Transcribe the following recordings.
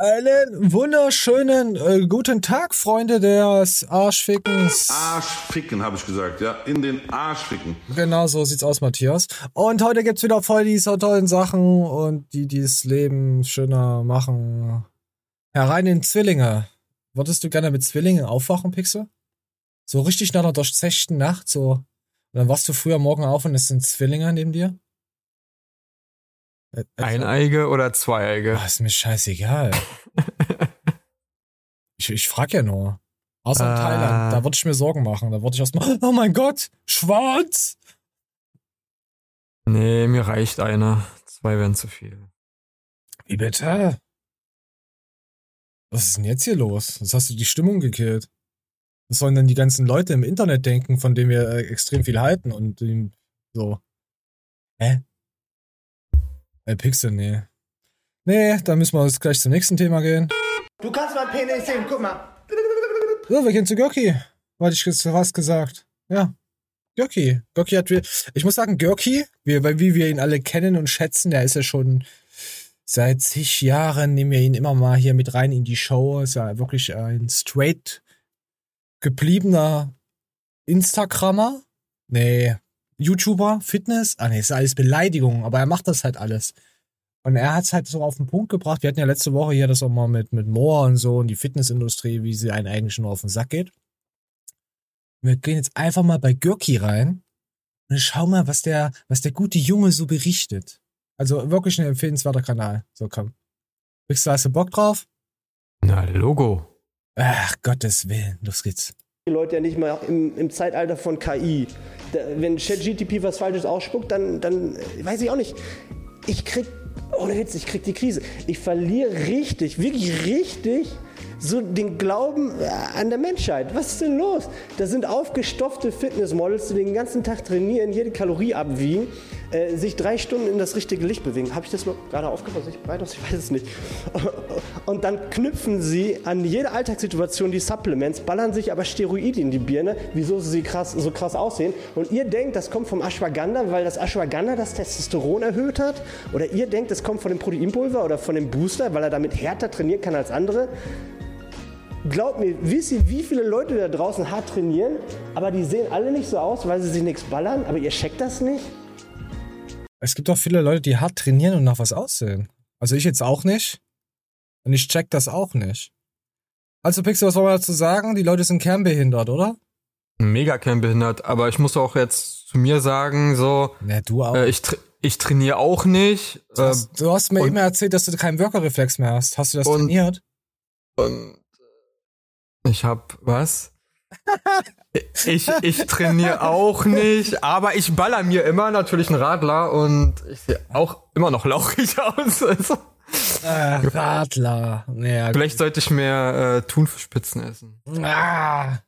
Einen wunderschönen äh, guten Tag, Freunde des Arschfickens. Arschficken, habe ich gesagt, ja. In den Arschficken. Genau so sieht's aus, Matthias. Und heute gibt's wieder voll diese tollen Sachen und die, die das Leben schöner machen. Herein in Zwillinge. Würdest du gerne mit Zwillingen aufwachen, Pixel? So richtig nach einer durchzechten Nacht, so. Und dann wachst du früher morgen auf und es sind Zwillinge neben dir? Äh, Eineige oder Zweieige? Ah, ist mir scheißegal. ich, ich frag ja nur. Außer in Ah. Thailand, da würde ich mir Sorgen machen. Da würde ich erstmal, oh mein Gott, schwarz! Nee, mir reicht einer. Zwei wären zu viel. Wie bitte? Was ist denn jetzt hier los? Was hast du die Stimmung gekillt? Was sollen denn die ganzen Leute im Internet denken, von denen wir äh, extrem viel halten und ähm, so? Hä? Äh, Pixel, nee. Nee, dann müssen wir jetzt gleich zum nächsten Thema gehen. Du kannst meinen Penis sehen, guck mal. So, wir gehen zu Görki. Hatte ich was gesagt. Ja. Görki. Görki hat wir. Ich muss sagen, Görki, weil wie wir ihn alle kennen und schätzen, der ist ja schon seit zig Jahren, nehmen wir ihn immer mal hier mit rein in die Show. Ist ja wirklich ein straight gebliebener Instagrammer. Nee, YouTuber, Fitness. Ah, nee, ist alles Beleidigung, aber er macht das halt alles. Und er hat es halt so auf den Punkt gebracht. Wir hatten ja letzte Woche hier das auch mal mit, mit Moore und so und die Fitnessindustrie, wie sie einen eigentlich nur auf den Sack geht. Wir gehen jetzt einfach mal bei Görki rein und schau mal, was der, was der gute Junge so berichtet. Also wirklich ein empfehlenswerter Kanal. So, komm. Pixel, hast du Bock drauf? Na, Logo. Ach, Gottes Willen. Los geht's. Die Leute ja nicht mal im, im Zeitalter von KI. Da, wenn ChatGTP was Falsches ausspuckt, dann, dann weiß ich auch nicht. Ich krieg, ohne Witz, ich krieg die Krise. Ich verliere richtig, wirklich richtig so den Glauben äh, an der Menschheit. Was ist denn los? Da sind aufgestopfte Fitnessmodels, die den ganzen Tag trainieren, jede Kalorie abwiegen, äh, sich drei Stunden in das richtige Licht bewegen. Habe ich das mal gerade aufgepasst? Ich breit? Ich weiß es nicht. Und dann knüpfen sie an jede Alltagssituation die Supplements, ballern sich aber Steroide in die Birne, wieso sie krass, so krass aussehen. Und ihr denkt, das kommt vom Ashwagandha, weil das Ashwagandha das Testosteron erhöht hat? Oder ihr denkt, das kommt von dem Proteinpulver oder von dem Booster, weil er damit härter trainieren kann als andere? Glaubt mir, wisst ihr, wie viele Leute da draußen hart trainieren, aber die sehen alle nicht so aus, weil sie sich nichts ballern, aber ihr checkt das nicht? Es gibt auch viele Leute, die hart trainieren und nach was aussehen. Also ich jetzt auch nicht. Und ich check das auch nicht. Also Pixel, was wollen wir dazu sagen? Die Leute sind kernbehindert, oder? Mega kernbehindert. Aber ich muss auch jetzt zu mir sagen, so, Ja, du auch. äh, ich, tra ich trainiere auch nicht. du, Äh, hast, du hast mir immer erzählt, dass du keinen Workerreflex mehr hast. Hast du das Und- trainiert? und ich hab, was? Ich, ich trainiere auch nicht, aber ich baller mir immer natürlich einen Radler und ich sehe auch immer noch lauchig aus. Also, Äh, Radler. Naja, vielleicht sollte ich mehr äh, Thunfischspitzen essen. Ah.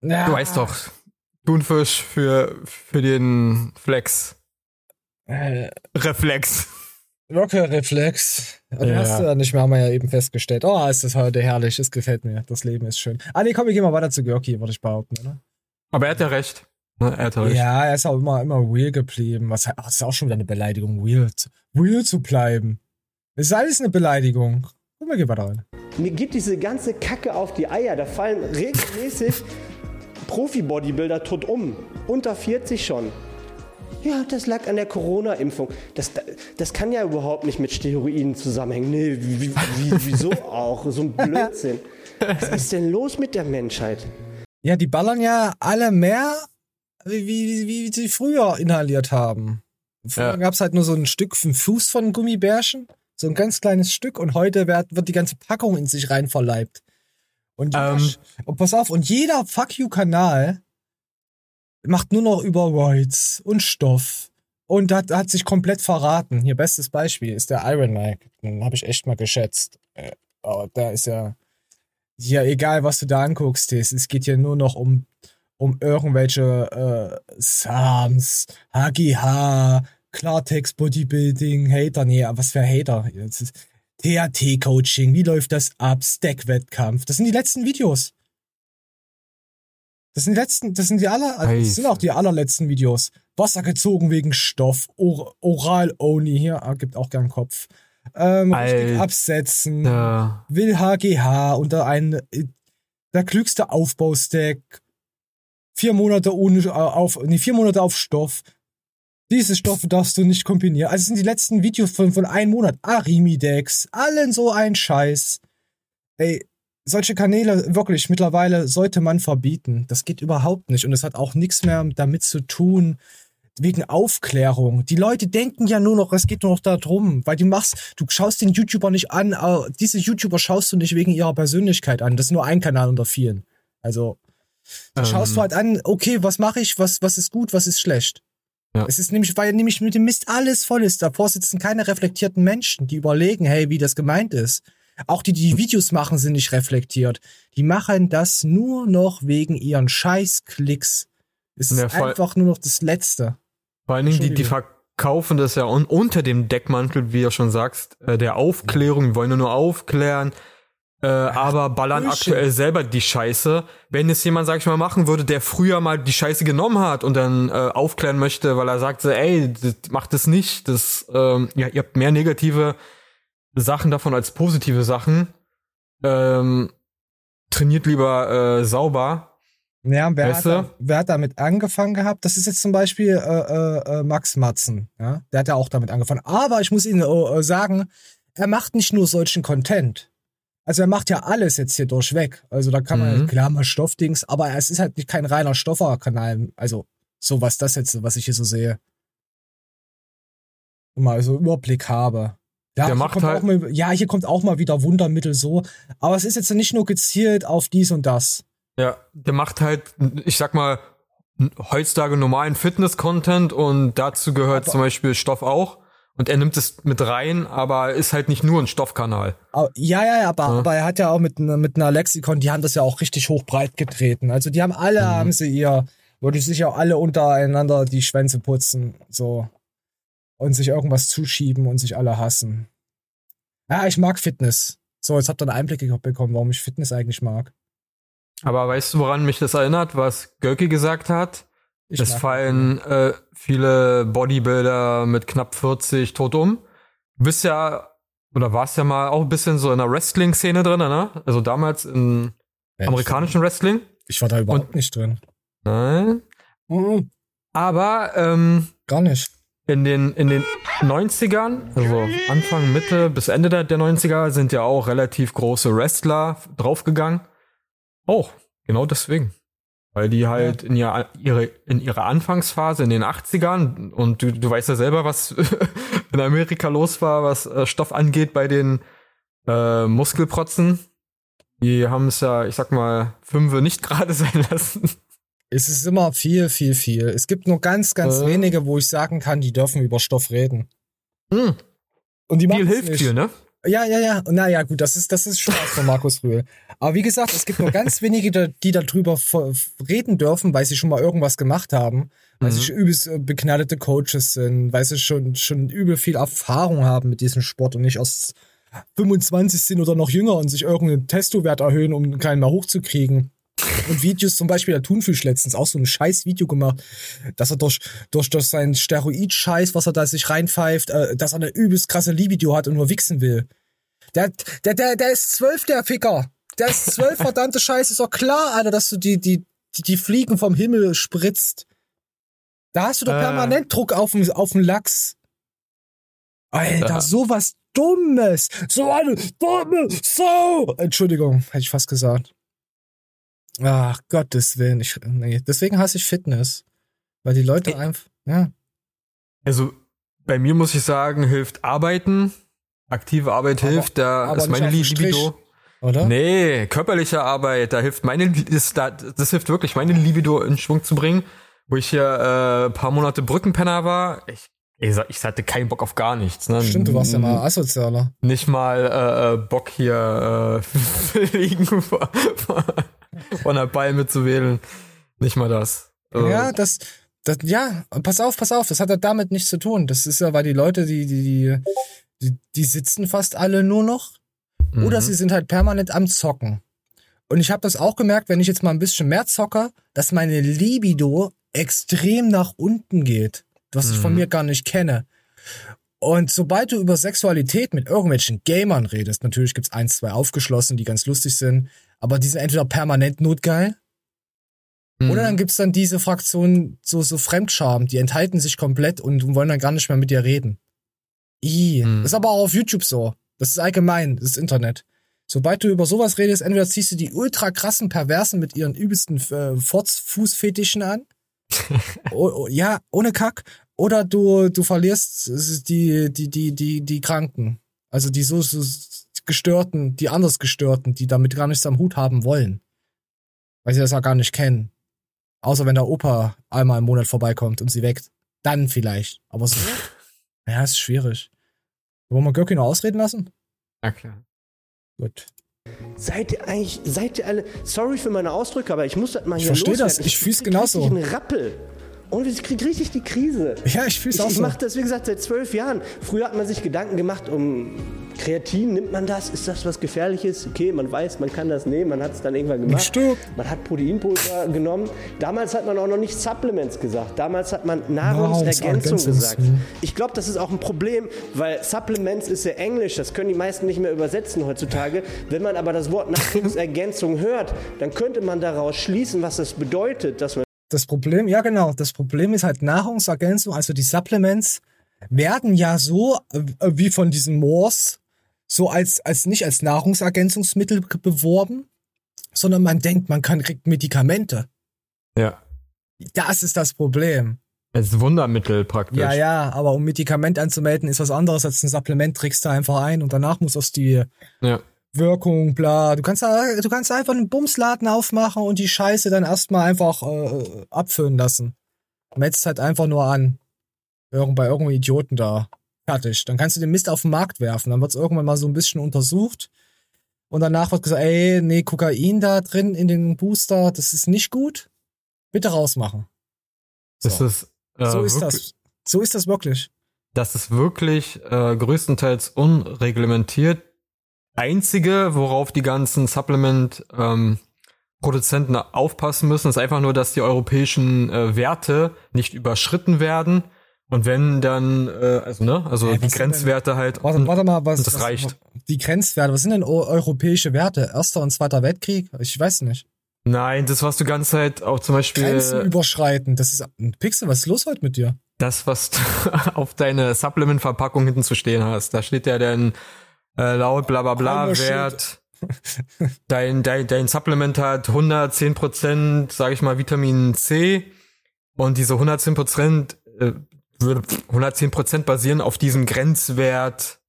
Ja. Du weißt doch, Thunfisch für, für den Flex. Äh, Reflex. Workerreflex. Den Ja. hast du ja nicht mehr, haben wir ja eben festgestellt. Oh, ist das heute herrlich. Es gefällt mir. Das Leben ist schön. Ah, nee, komm, wir gehen mal weiter zu Görki, würde ich behaupten, oder? Aber er hat ja recht. Ne, Er hat ja recht. Ja, er ist auch immer, immer real geblieben. Was, ach, das ist auch schon wieder eine Beleidigung, real, zu- real zu bleiben. Das ist alles eine Beleidigung. Guck mal, geh weiter rein. Mir geht diese ganze Kacke auf die Eier. Da fallen regelmäßig Profi-Bodybuilder tot um. Unter 40 schon. Ja, das lag an der Corona-Impfung. Das, das kann ja überhaupt nicht mit Steroiden zusammenhängen. Nee, wie, wie, wieso auch? So ein Blödsinn. Was ist denn los mit der Menschheit? Ja, die ballern ja alle mehr, wie, wie, wie sie früher inhaliert haben. Früher Ja. gab's halt nur so ein Stück vom Fuß von Gummibärchen. So ein ganz kleines Stück. Und heute wird, wird die ganze Packung in sich rein verleibt. Und, Ähm. Und pass auf, und jeder Fuck You-Kanal macht nur noch über Roids und Stoff. Und hat, hat sich komplett verraten. Hier, bestes Beispiel ist der Iron Mike. Den habe ich echt mal geschätzt. Äh, aber da ist ja, ja egal, was du da anguckst, es, es geht hier nur noch um, um irgendwelche äh, Sams, HGH, Klartext, Bodybuilding, Hater. Nee, was für Hater? THT-Coaching, wie läuft das ab? Stack-Wettkampf. Das sind die letzten Videos. Das sind die letzten, das sind die aller, das sind auch die allerletzten Videos. Wasser gezogen wegen Stoff, Or Oral only hier, ah, gibt auch gern Kopf. ähm, richtig absetzen, will HGH unter ein äh, der klügste Aufbaustack, vier Monate ohne äh, auf, nee, vier Monate auf Stoff. Diese Stoffe darfst du nicht kombinieren. Also es sind die letzten Videos von, von einem Monat. Arimidex, allen so ein Scheiß. Ey, solche Kanäle wirklich mittlerweile sollte man verbieten. Das geht überhaupt nicht. Und es hat auch nichts mehr damit zu tun, wegen Aufklärung. Die Leute denken ja nur noch, es geht nur noch darum, weil du machst, du schaust den YouTuber nicht an, aber diese YouTuber schaust du nicht wegen ihrer Persönlichkeit an. Das ist nur ein Kanal unter vielen. Also, da Ähm. schaust du halt an, okay, was mache ich, was, was ist gut, was ist schlecht. Ja. Es ist nämlich, weil nämlich mit dem Mist alles voll ist. Davor sitzen keine reflektierten Menschen, die überlegen, hey, wie das gemeint ist. Auch die, die Videos machen, sind nicht reflektiert. Die machen das nur noch wegen ihren Scheißklicks. Es ist Ja, voll. einfach nur noch das Letzte. Vor allen Dingen, die, die verkaufen das ja un unter dem Deckmantel, wie du schon sagst, äh, der Aufklärung, die wollen nur, nur aufklären, äh, aber ballern Bullshit. aktuell selber die Scheiße. Wenn es jemand, sag ich mal, machen würde, der früher mal die Scheiße genommen hat und dann äh, aufklären möchte, weil er sagt, so, ey, das, macht das nicht, das, ähm, ja, ihr habt mehr negative Sachen davon als positive Sachen. Ähm, trainiert lieber äh, sauber. Ja, wer, Weißt hat, da- wer hat damit angefangen gehabt? Das ist jetzt zum Beispiel äh, äh, äh, Max Matzen. Ja? Der hat ja auch damit angefangen. Aber ich muss Ihnen äh, äh, sagen, er macht nicht nur solchen Content. Also er macht ja alles jetzt hier durchweg. Also da kann man, Mhm. klar mal Stoffdings, aber es ist halt nicht kein reiner Stoffer-Kanal. Also so was das jetzt, was ich hier so sehe. Mal so Überblick habe. Ja, Der hier macht kommt halt- auch mal, ja, hier kommt auch mal wieder Wundermittel so. Aber es ist jetzt nicht nur gezielt auf dies und das. Ja, der macht halt, ich sag mal, heutzutage normalen Fitness-Content und dazu gehört Aber- zum Beispiel Stoff auch. Und er nimmt es mit rein, aber ist halt nicht nur ein Stoffkanal. Ja, ja, ja, aber, Ja. aber er hat ja auch mit, ne- mit einer Lexikon, die haben das ja auch richtig hoch breit getreten. Also die haben alle, Mhm. haben sie ihr, wo die sich auch alle untereinander die Schwänze putzen, so. Und sich irgendwas zuschieben und sich alle hassen. Ja, ich mag Fitness. So, jetzt habt ihr einen Einblick bekommen, warum ich Fitness eigentlich mag. Aber weißt du, woran mich das erinnert, was Göcki gesagt hat? Ich es fallen äh, viele Bodybuilder mit knapp 40 tot um. Du bist ja, oder warst ja mal auch ein bisschen so in der Wrestling-Szene drin, ne? Also damals im Ja, amerikanischen Wrestling. Ich war da überhaupt nicht drin. Nein. Mhm, Aber ähm, gar nicht. In den, in den 90ern, also Anfang, Mitte bis Ende der, der 90er, sind ja auch relativ große Wrestler draufgegangen. Auch, genau deswegen. Weil die halt in, ihr, ihre, in ihrer Anfangsphase in den 80ern, und du, du weißt ja selber, was in Amerika los war, was äh, Stoff angeht bei den äh, Muskelprotzen. Die haben es ja, ich sag mal, Fünfe nicht gerade sein lassen. Es ist immer viel, viel, viel. Es gibt nur ganz, ganz Äh. wenige, wo ich sagen kann, die dürfen über Stoff reden. Hm, Und die viel hilft nicht. viel, ne? Ja, ja, ja. Naja, gut, das ist, das ist Spaß von Markus Rühl. Aber wie gesagt, es gibt nur ganz wenige, die- darüber reden dürfen, weil sie schon mal irgendwas gemacht haben, weil Mhm. sie übelst äh, beknallete Coaches sind, weil sie schon, schon übel viel Erfahrung haben mit diesem Sport und nicht aus 25 sind oder noch jünger und sich irgendeinen Testowert erhöhen, um keinen mehr hochzukriegen. Und Videos zum Beispiel, der Thunfisch letztens auch so ein scheiß Video gemacht, dass er durch, durch, durch seinen Steroid-Scheiß, was er da sich reinpfeift, äh, dass er eine übelst krasse Libido hat und nur wichsen will. Der, der, der, der ist zwölf, der Ficker. Der ist zwölf, verdammte Scheiße. Ist doch klar, Alter, dass du die, die, die, die Fliegen vom Himmel spritzt. Da hast du doch Äh. permanent Druck auf dem, auf dem Lachs. Alter, Ja. sowas Dummes. So eine dumme Sau. Entschuldigung, hätte ich fast gesagt. Ach, Gottes Willen. Ich, nee, deswegen hasse ich Fitness. Weil die Leute einfach, ja. Also bei mir muss ich sagen, hilft Arbeiten. Aktive Arbeit Aber- hilft, da ist meine. Libido. Oder? Nee, körperliche Arbeit, da hilft meine, ist, da, das hilft wirklich, meine Libido in Schwung zu bringen. Wo ich hier äh, paar Monate Brückenpenner war, ich, ich hatte keinen Bock auf gar nichts. Ne? Stimmt, du warst ja mal asozialer. Nicht mal äh, äh, Bock hier äh, liegen vor, vor einer Ball mitzuwählen. Nicht mal das. Äh, Ja, das, das, ja, pass auf, pass auf, das hat ja damit nichts zu tun. Das ist ja, weil die Leute, die, die, die, die, sitzen fast alle nur noch oder mhm. sie sind halt permanent am Zocken. Und ich habe das auch gemerkt, wenn ich jetzt mal ein bisschen mehr zocke, dass meine Libido extrem nach unten geht, was ich von Mhm. mir gar nicht kenne. Und sobald du über Sexualität mit irgendwelchen Gamern redest, natürlich gibt's eins, zwei aufgeschlossen, die ganz lustig sind, aber die sind entweder permanent notgeil, oder dann gibt's dann diese Fraktion, so, so Fremdscham, die enthalten sich komplett und wollen dann gar nicht mehr mit dir reden. I. Mhm. Das ist aber auch auf YouTube so. Das ist allgemein, das ist Internet. Sobald du über sowas redest, entweder ziehst du die ultra krassen Perversen mit ihren übelsten äh, Fußfetischen an. o, ja, ohne Kack. Oder du, du verlierst die, die, die, die, die Kranken. Also die so, so Gestörten, die anders Gestörten, die damit gar nichts am Hut haben wollen. Weil sie das ja gar nicht kennen. Außer wenn der Opa einmal im Monat vorbeikommt und sie weckt. Dann vielleicht. Aber so. ja, ist schwierig. Wollen wir Görki noch ausreden lassen? Ja, klar. Gut. Seid ihr eigentlich, seid ihr alle, sorry für meine Ausdrücke, aber ich muss das mal Ich hier versteh das, loswerden. ich fühl's genauso. richtig einen Rappel. Und ich krieg richtig die Krise. Ja, ich fühl's Ich, auch ich so. mache das, wie gesagt, seit zwölf Jahren. Früher hat man sich Gedanken gemacht, um Kreatin, nimmt man das? Ist das was Gefährliches? Okay, man weiß, man kann das nehmen, man hat es dann irgendwann gemacht. Stimmt. Man hat Proteinpulver genommen. Damals hat man auch noch nicht Supplements gesagt. Damals hat man Nahrungsergänzung Nahrungsergänzungs- gesagt. Ich glaube, das ist auch ein Problem, weil Supplements ist ja Englisch, das können die meisten nicht mehr übersetzen heutzutage. Wenn man aber das Wort Nahrungsergänzung hört, dann könnte man daraus schließen, was das bedeutet, dass man Das Problem, ja genau, das Problem ist halt Nahrungsergänzung, also die Supplements werden ja so, äh, wie von diesen Moors, so als, als nicht als Nahrungsergänzungsmittel be- beworben, sondern man denkt, man kann, kriegt Medikamente. Ja. Das ist das Problem. Als Wundermittel praktisch. Ja, ja, aber um Medikament anzumelden, ist was anderes als ein Supplement, trägst du einfach ein und danach muss aus die Ja. Wirkung, bla. Du kannst, du kannst einfach einen Bumsladen aufmachen und die Scheiße dann erstmal einfach äh, abfüllen lassen. Metzt halt einfach nur an. Irgend, bei irgendeinem Idioten da. Fertig. Dann kannst du den Mist auf den Markt werfen. Dann wird's irgendwann mal so ein bisschen untersucht. Und danach wird gesagt, ey, nee, Kokain da drin in den Booster, das ist nicht gut. Bitte rausmachen. Das So, ist, äh, so ist das. So ist das wirklich. Das ist wirklich äh, größtenteils unreglementiert. Einzige, worauf die ganzen Supplement ähm, Produzenten aufpassen müssen, ist einfach nur, dass die europäischen äh, Werte nicht überschritten werden. Und wenn dann, äh, also ne, also Ey, die sind denn- Grenzwerte halt. Warte, warte mal, was, das was, reicht. Die Grenzwerte, was sind denn eu- europäische Werte? Erster und Zweiter Weltkrieg? Ich weiß nicht. Nein, das was du ganze Zeit auch zum Beispiel Grenzen überschreiten. Das ist Pixel, was ist los heute mit dir? das, was du auf deine Supplement-Verpackung hinten zu stehen hast. Da steht ja dann äh, laut bla bla bla Armer Shit. Wert. dein, dein, dein Supplement hat 110 Prozent, sage ich mal, Vitamin C. Und diese 110 Prozent, äh, würde 110 Prozent basieren auf diesem Grenzwert,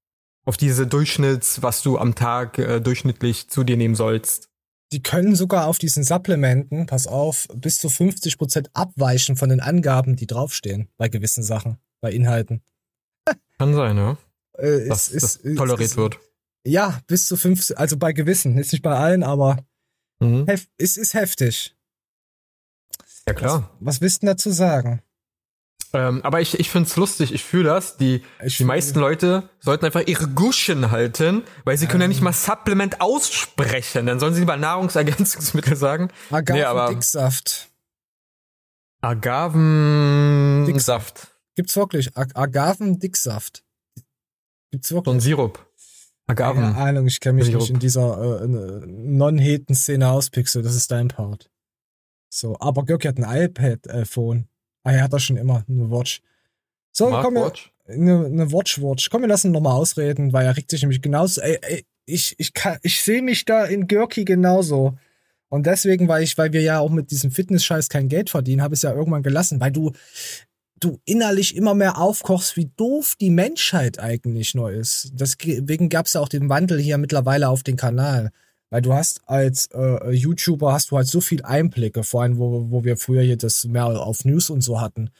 auf diese Durchschnitts, was du am Tag äh, durchschnittlich zu dir nehmen sollst. Die können sogar auf diesen Supplementen, pass auf, bis zu 50% abweichen von den Angaben, die draufstehen bei gewissen Sachen, bei Inhalten. Kann sein, ja. Äh, Dass ist- das ist- toleriert ist, wird. Ja, bis zu 50, also bei gewissen, jetzt nicht bei allen, aber Mhm. hef, es ist heftig. Ja, klar. Was, was willst du denn dazu sagen? Ähm, aber ich, ich find's lustig, ich fühle das. Die, Ich die meisten Leute sollten einfach ihre Guschen halten, weil sie können ja nicht Ähm. mal Supplement aussprechen. Dann sollen sie lieber Nahrungsergänzungsmittel sagen. Agaven aber- Dicksaft. Agavensaft. Gibt's wirklich. Ag Gibt's So wirklich. ein Sirup. Agaven. Keine Ahnung, ich kenne mich Sirup. nicht in dieser äh, Non-Heten-Szene aus, Pixel. Das ist dein Part. So, aber Görki hat ein iPad-Phone. Ah, er hat das schon immer, eine Watch. So, komm, wir, Smartwatch. eine, eine Watch-Watch. Komm, wir lassen ihn nochmal ausreden, weil er regt sich nämlich genauso. Ey, ey, ich, ich kann, ich sehe mich da in Görki genauso. Und deswegen, weil ich, weil wir ja auch mit diesem Fitness-Scheiß kein Geld verdienen, habe ich es ja irgendwann gelassen, weil du, du innerlich immer mehr aufkochst, wie doof die Menschheit eigentlich nur ist. Deswegen gab es ja auch den Wandel hier mittlerweile auf den Kanal. Weil du hast als äh, YouTuber hast du halt so viel Einblicke, vor allem wo, wo wir früher hier das mehr auf News und so hatten.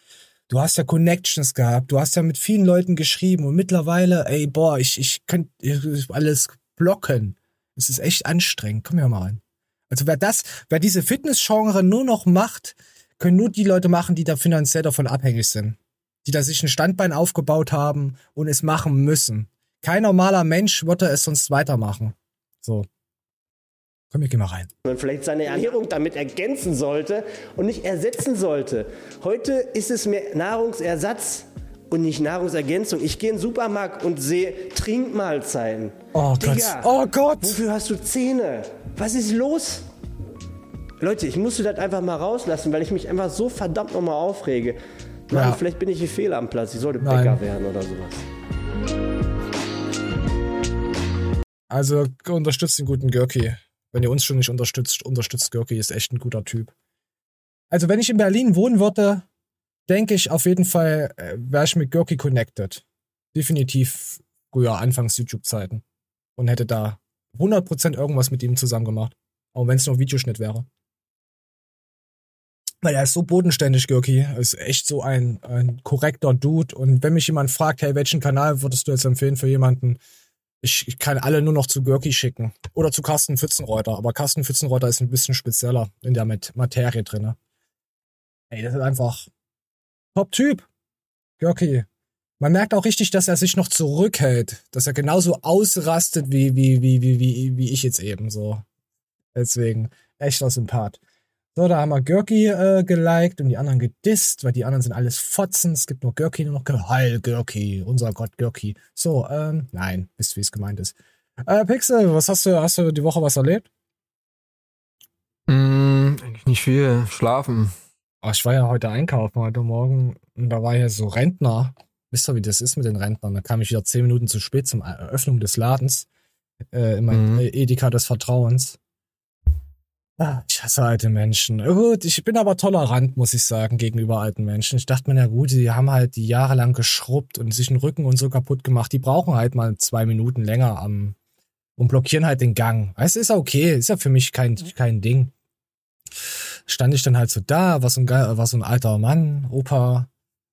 Du hast ja Connections gehabt, du hast ja mit vielen Leuten geschrieben und mittlerweile, ey, boah, ich, ich könnte alles blocken. Es ist echt anstrengend. Komm ja mal rein. Also wer das, wer diese Fitness-Genre nur noch macht, können nur die Leute machen, die da finanziell davon abhängig sind. Die da sich ein Standbein aufgebaut haben und es machen müssen. Kein normaler Mensch würde es sonst weitermachen. So. Komm, wir gehen mal rein. man vielleicht seine Ernährung damit ergänzen sollte und nicht ersetzen sollte. Heute ist es mehr Nahrungsersatz und nicht Nahrungsergänzung. Ich gehe in den Supermarkt und sehe Trinkmahlzeiten. Oh Digga, Gott. Oh Gott. Wofür hast du Zähne? Was ist los? Leute, ich musste das einfach mal rauslassen, weil ich mich einfach so verdammt nochmal aufrege. Mann, Ja. vielleicht bin ich hier fehl am Platz. Ich sollte Nein. Bäcker werden oder sowas. Also unterstützt den guten Görki. Wenn ihr uns schon nicht unterstützt, unterstützt Görki, ist echt ein guter Typ. Also wenn ich in Berlin wohnen würde, denke ich auf jeden Fall, äh, wäre ich mit Görki connected. Definitiv früher, anfangs YouTube-Zeiten. Und hätte da 100% irgendwas mit ihm zusammen gemacht. Auch wenn es nur Videoschnitt wäre. Weil er ist so bodenständig, Görki. Er ist echt so ein, ein korrekter Dude. Und wenn mich jemand fragt, hey, welchen Kanal würdest du jetzt empfehlen für jemanden, ich, ich kann alle nur noch zu Görki schicken. Oder zu Carsten Pfützenreuter. Aber Carsten Pfützenreuter ist ein bisschen spezieller in der Mat- Materie drinne. Ey, das ist einfach Top-Typ. Görki. Man merkt auch richtig, dass er sich noch zurückhält. Dass er genauso ausrastet wie, wie, wie, wie, wie, wie ich jetzt eben so. Deswegen, echter Sympath. So, da haben wir Görki äh, geliked und die anderen gedisst, weil die anderen sind alles Fotzen. Es gibt nur Görki, nur noch Heil Görki, unser Gott Görki. So, ähm, nein, wisst wie es gemeint ist. Äh, Pixel, was hast du, hast du die Woche was erlebt? Mm, eigentlich nicht viel. Schlafen. Oh, ich war ja heute einkaufen, heute Morgen, und da war ja so Rentner. Wisst ihr, wie das ist mit den Rentnern? Da kam ich wieder zehn Minuten zu spät zum Eröffnung des Ladens. Äh, in mein Mhm. äh, Edeka des Vertrauens. Ah, ich hasse alte Menschen. Gut, ich bin aber tolerant, muss ich sagen, gegenüber alten Menschen. Ich dachte mir, na gut, die haben halt die jahrelang geschrubbt und sich den Rücken und so kaputt gemacht. Die brauchen halt mal zwei Minuten länger am und blockieren halt den Gang. Es ist ja okay, ist ja für mich kein, kein Ding. Stand ich dann halt so da, war so ein, war so ein alter Mann, Opa.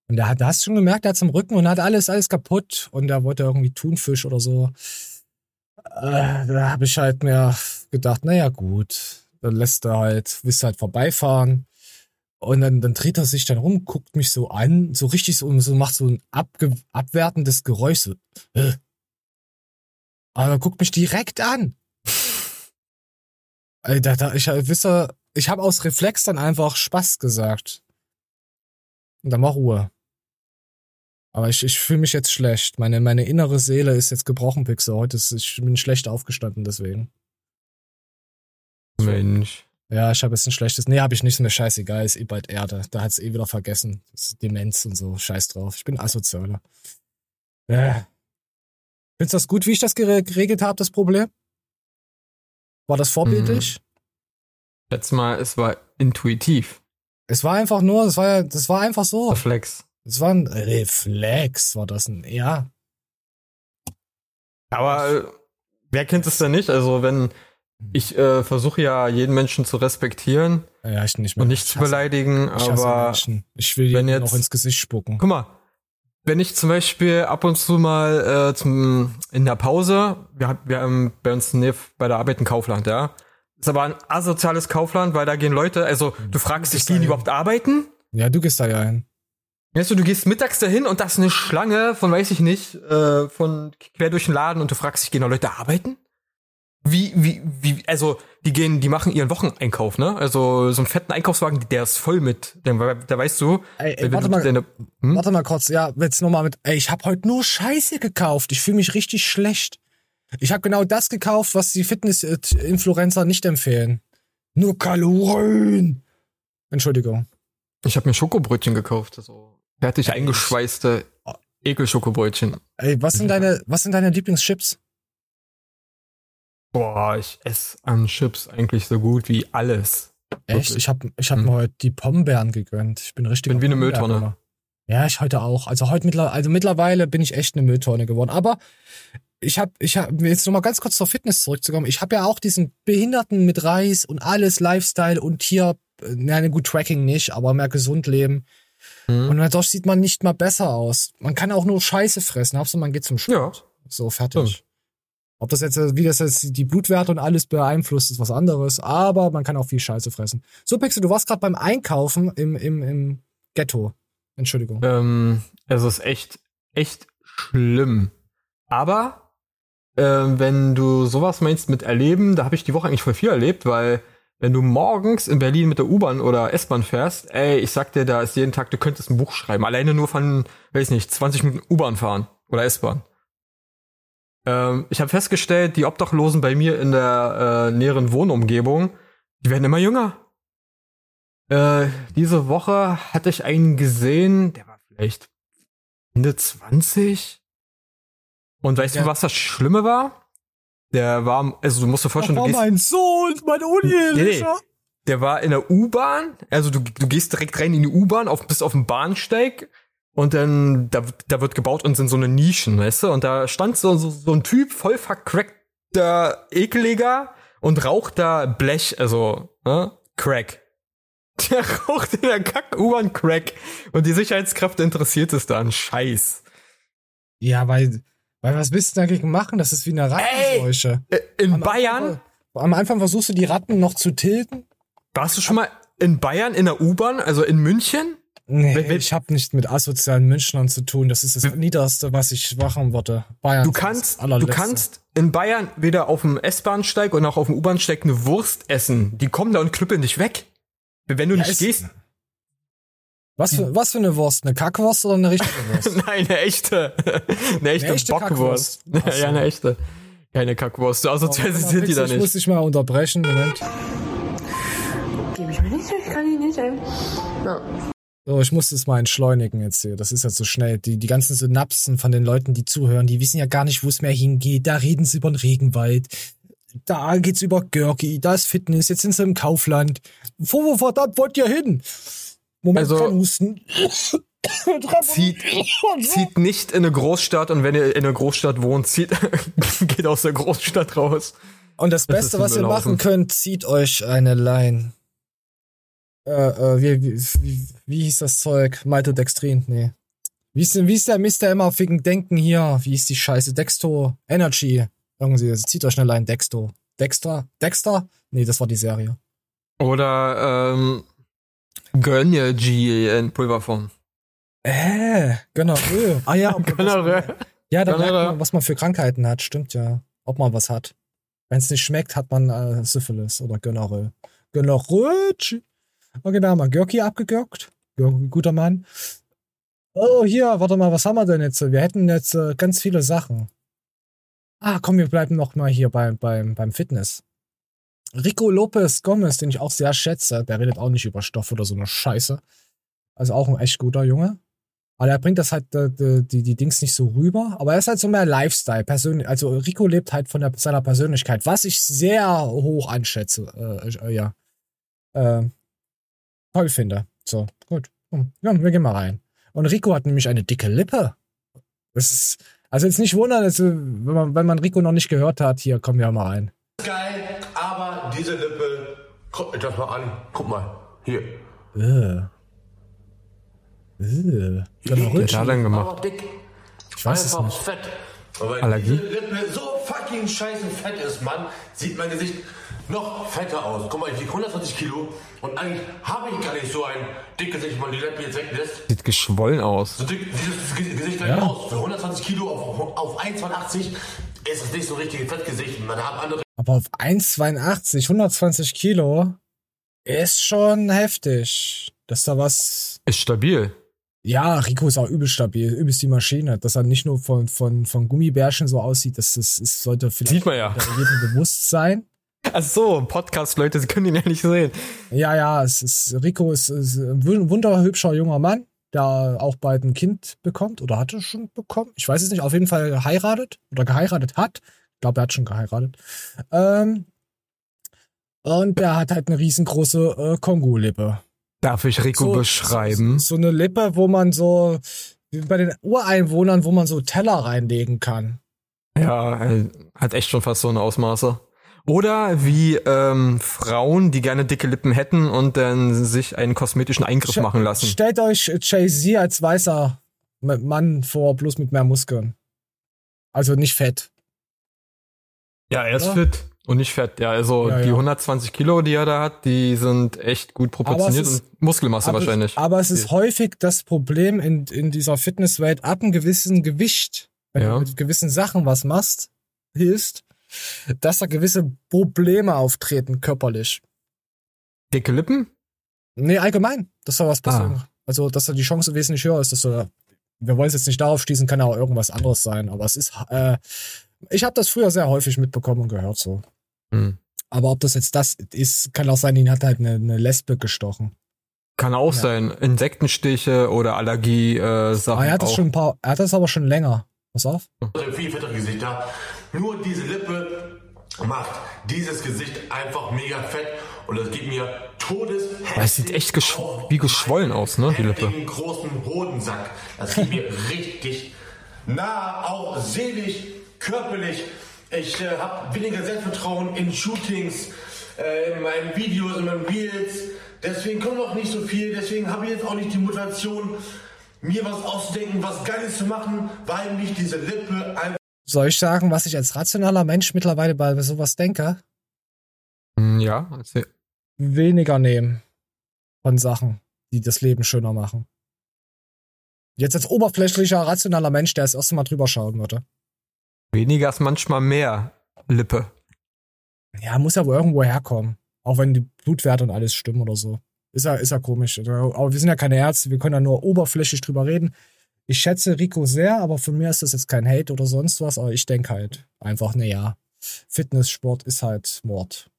Und der hat, da hast du schon gemerkt, der hat zum Rücken und hat alles, alles kaputt. Und der wollte irgendwie Thunfisch oder so. Äh, da habe ich halt mir gedacht, naja, gut. Dann lässt er halt, willst du halt vorbeifahren. Und dann, dann dreht er sich dann rum, guckt mich so an, so richtig so, so macht so ein abge, abwertendes Geräusch. So. Aber er guckt mich direkt an. Alter, da, ich, wisst ihr, ich habe aus Reflex dann einfach Spaß gesagt. Und dann war Ruhe. Aber ich, ich fühle mich jetzt schlecht. Meine, meine innere Seele ist jetzt gebrochen, Pixel. Heute ist, ich bin schlecht aufgestanden deswegen. Mensch. Ja, ich habe jetzt ein schlechtes. Nee, habe ich nicht. Ist mir scheißegal. Ist eh bald Erde. Da hat's eh wieder vergessen. Das ist Demenz und so. Scheiß drauf. Ich bin asozialer. Äh. Findest du das gut, wie ich das gere- geregelt habe, das Problem? War das vorbildlich? Letztes Mal, es war intuitiv. Es war einfach nur, das war ja, das war einfach so. Reflex. Es war ein Reflex, war das ein, ja. Aber äh, wer kennt es denn nicht? Also wenn ich äh, versuche ja jeden Menschen zu respektieren Ja, ich nicht mehr. und nicht Ich zu beleidigen, Ich aber. Ich will wenn dir jetzt- noch ins Gesicht spucken. guck mal, wenn ich zum Beispiel ab und zu mal äh, zum, in der Pause, wir, haben- wir haben bei uns Nähe bei der Arbeit ein Kaufland, ja. Ist aber ein asoziales Kaufland, weil da gehen Leute, also du fragst dich, die überhaupt arbeiten? Ja, du gehst da ja hin. Weißt du, du gehst mittags dahin und da ist eine Schlange von, weiß ich nicht, äh, von quer durch den Laden und du fragst dich, gehen da Leute arbeiten? Wie, wie, wie, also, die gehen, die machen ihren Wocheneinkauf, ne? Also, so einen fetten Einkaufswagen, der ist voll mit, der, der weißt du, Ey, ey, wenn warte du mal. deine, hm? Warte mal kurz, ja, jetzt nochmal mit, ey, ich habe heute nur Scheiße gekauft. Ich fühle mich richtig schlecht. Ich habe genau das gekauft, was die Fitness-Influencer nicht empfehlen. Nur Kalorien. Entschuldigung. ich habe mir Schokobrötchen gekauft, so fertig Ey, eingeschweißte Ekelschokobräutchen. Ey, was sind deine, was sind deine Lieblingschips? Boah, ich esse an Chips eigentlich so gut wie alles. Echt? Wirklich? Ich habe ich hab Hm. mir heute die Pombeeren gegönnt. Ich bin richtig. Bin wie eine Mülltonne. Ja, ich heute auch. Also heute mittlerweile, also mittlerweile bin ich echt eine Mülltonne geworden. Aber ich habe, ich habe jetzt noch mal ganz kurz zur Fitness zurückzukommen. Ich habe ja auch diesen Behinderten mit Reis und alles Lifestyle und hier, äh, na gut Tracking nicht, aber mehr gesund leben. Hm. Und dadurch sieht man nicht mal besser aus. Man kann auch nur Scheiße fressen. Hauptsache man geht zum Sport. So fertig. Stimmt. Ob das jetzt, äh, wie das jetzt die Blutwerte und alles beeinflusst, ist was anderes. Aber man kann auch viel Scheiße fressen. So, Pixel, du warst gerade beim Einkaufen im, im, im Ghetto. Entschuldigung. Ähm, es ist echt, echt schlimm. Aber ähm, wenn du sowas meinst mit erleben, da habe ich die Woche eigentlich voll viel erlebt, weil wenn du morgens in Berlin mit der U-Bahn oder S-Bahn fährst, ey, ich sag dir, da ist jeden Tag, du könntest ein Buch schreiben. Alleine nur von, weiß nicht, 20 Minuten U-Bahn fahren oder S-Bahn. Ähm, ich habe festgestellt, die Obdachlosen bei mir in der äh, näheren Wohnumgebung, die werden immer jünger. Äh, diese Woche hatte ich einen gesehen, der war vielleicht Ende 20. Und weißt Ja. du, was das Schlimme war? Der war, also du musst dir vorstellen, du oh, gehst, mein Sohn, mein Uneheliche. der war in der U-Bahn, also du, du gehst direkt rein in die U-Bahn, auf, bist auf dem Bahnsteig und dann, da, da wird gebaut und sind so eine Nischen, weißt du? Und da stand so, so, so ein Typ, voll vercrackter Ekeliger und raucht da Blech, also, ne? Crack. Der raucht in der Kack-U-Bahn Crack und die Sicherheitskräfte interessiert es da an Scheiß. Ja, weil, weil was willst du dagegen machen? Das ist wie eine Rattenseuche. Äh, In Am Bayern, Anfang- Am Anfang versuchst du die Ratten noch zu tilgen. warst du schon mal in Bayern in der U-Bahn, also in München? Nee, Wenn- wenn- ich habe nicht mit asozialen Münchnern zu tun. Das ist das Niederste, was ich machen würde. Bayern Du kannst, du kannst in Bayern weder auf dem S-Bahnsteig und auch auf dem U-Bahnsteig eine Wurst essen. Die kommen da und knüppeln dich weg. Wenn du Ja, nicht gehst. Was für, was für eine Wurst? Eine Kackwurst oder eine richtige Wurst? Nein, eine echte. Eine echte, echte Bockwurst. Kackwurst. So. Ja, eine echte. Keine Kackwurst. So asozial sind die da Ich muss nicht. dich mal unterbrechen. Moment. Gebe ich mir nicht, ich kann ihn nicht ein. Ja. So, ich muss es mal entschleunigen jetzt hier. Das ist jetzt so schnell. Die, die ganzen Synapsen von den Leuten, die zuhören, die wissen ja gar nicht, wo es mehr hingeht. Da reden sie über den Regenwald. Da geht's über Görki. Da ist Fitness. Jetzt sind sie im Kaufland. Wo, wo verdammt wollt ihr hin? Moment, Also- Husten. Zieht, zieht nicht in eine Großstadt und wenn ihr in einer Großstadt wohnt, zieht, geht aus der Großstadt raus. Und das Das Beste, was ihr machen könnt, zieht euch eine Line. Äh, äh, wie, wie, wie, wie hieß das Zeug? Maltodextrin? Nee. Wie ist, denn, wie ist der Mister immer wegen Denken hier? Wie ist die Scheiße? Dexto, Energy. Irgendwie, zieht euch eine Line Dexto. Dexter? Dexter? Nee, das war die Serie. Oder ähm, Gönnergy in Pulverform. Äh, Gonorrhoe. Ah ja, Gonorrhoe. ja, da merkt man, was man für Krankheiten hat. Stimmt ja. Ob man was hat. Wenn es nicht schmeckt, hat man äh, Syphilis oder Gonorrhoe. Gonorrhoe. Okay, da haben wir Görki abgegürkt. Görki, guter Mann. Oh, hier, warte mal, was haben wir denn jetzt? Wir hätten jetzt äh, ganz viele Sachen. Ah, komm, wir bleiben noch mal hier beim, beim, beim Fitness. Rico Lopez Gomez, den ich auch sehr schätze, der redet auch nicht über Stoff oder so eine Scheiße. Also auch ein echt guter Junge. Aber er bringt das halt äh, die, die, die Dings nicht so rüber. Aber er ist halt so mehr Lifestyle. Persönlich, also Rico lebt halt von der, seiner Persönlichkeit, was ich sehr hoch anschätze. Äh, äh, ja. Äh, toll finde. So, gut. Hm, Ja, wir gehen mal rein. Und Rico hat nämlich eine dicke Lippe. Das ist, also jetzt nicht wundern, also, wenn, man, wenn man Rico noch nicht gehört hat, hier kommen wir mal rein. geil, aber diese Lippe. Guck mir das mal an. Guck mal. Hier. Äh. Äh. Was hat denn gemacht? Aber dick. ich weiß es Einfach nicht. fett. Wenn Allergie? diese Lippe so fucking scheiße fett ist, Mann, sieht mein Gesicht noch fetter aus. Guck mal, ich wiege 120 Kilo und eigentlich habe ich gar nicht so ein dickes Gesicht, wenn man die Lippe jetzt weglässt. Sieht geschwollen aus. So dick sieht das Ge- Gesicht gleich Ja. aus. Für 120 Kilo auf, auf 1,82 ist es nicht so richtig ein Fettgesicht. Man hat andere Aber auf 1,82, 120 Kilo ist schon heftig. Dass da was. Ist stabil. Ja, Rico ist auch übel stabil, übelst die Maschine. Dass er nicht nur von, von, von Gummibärchen so aussieht, das, das, das sollte vielleicht Sieht man ja. jedem bewusst sein. Ach so, Podcast-Leute, sie können ihn ja nicht sehen. Ja, ja, es ist, Rico ist, ist ein wun- wunderhübscher junger Mann, der auch bald ein Kind bekommt oder hatte schon bekommen. Ich weiß es nicht, auf jeden Fall geheiratet oder geheiratet hat. Ich glaube, er hat schon geheiratet. Ähm, und der hat halt eine riesengroße äh, Kongo-Lippe. Darf ich Rico beschreiben? So, so eine Lippe, wo man so, wie bei den Ureinwohnern, wo man so Teller reinlegen kann. Ja, äh, hat echt schon fast so eine Ausmaße. Oder wie ähm, Frauen, die gerne dicke Lippen hätten und dann sich einen kosmetischen Eingriff Ste- machen lassen. Stellt euch Jay-Z als weißer Mann vor, bloß mit mehr Muskeln. Also nicht fett. Ja, er ist Ja. fit und nicht fett. Ja, also Ja, die ja. 120 Kilo, die er da hat, die sind echt gut proportioniert ist- und Muskelmasse aber, wahrscheinlich. aber es ist häufig das Problem in, in dieser Fitnesswelt, ab einem gewissen Gewicht, wenn Ja. du mit gewissen Sachen was machst, hilfst, dass da gewisse Probleme auftreten, körperlich. Dicke Lippen? Nee, allgemein. Das soll was passieren. Ah. Also, dass da die Chance wesentlich höher ist, dass du. Wir wollen es jetzt nicht darauf schließen, kann auch irgendwas anderes sein, aber es ist. Äh, ich habe das früher sehr häufig mitbekommen und gehört so. Hm. Aber ob das jetzt das ist, kann auch sein, ihn hat halt eine, eine Lesbe gestochen. Kann auch Ja. sein. Insektenstiche oder Allergie äh, Sachen. Aber er hat das auch. schon ein paar. Er hat das aber schon länger. Pass auf. Viel fettere Gesichter. Nur diese Lippe macht dieses Gesicht einfach mega fett und das gibt mir Todes. Es sieht echt geschw wie geschwollen aus, ne, die Lippe. Den großen Hodensack. Das gibt mir richtig nah, auch seelisch, körperlich. Ich äh, habe weniger Selbstvertrauen in Shootings, äh, in meinen Videos, in meinen Reels. Deswegen kommt auch nicht so viel. Deswegen habe ich jetzt auch nicht die Motivation, mir was auszudenken, was Geiles zu machen, weil mich diese Lippe einfach Soll ich sagen, was ich als rationaler Mensch mittlerweile bei sowas denke? Hm, Ja, erzähl. Weniger nehmen von Sachen, die das Leben schöner machen. Jetzt als oberflächlicher, rationaler Mensch, der das erste Mal drüber schauen würde. weniger ist manchmal mehr Lippe. Ja, muss ja wohl irgendwo herkommen. Auch wenn die Blutwerte und alles stimmen oder so. Ist ja, ist ja komisch. Aber wir sind ja keine Ärzte, wir können ja nur oberflächlich drüber reden. Ich schätze Rico sehr, aber von mir ist das jetzt kein Hate oder sonst was, aber ich denke halt einfach, naja, Fitnesssport ist halt Mord.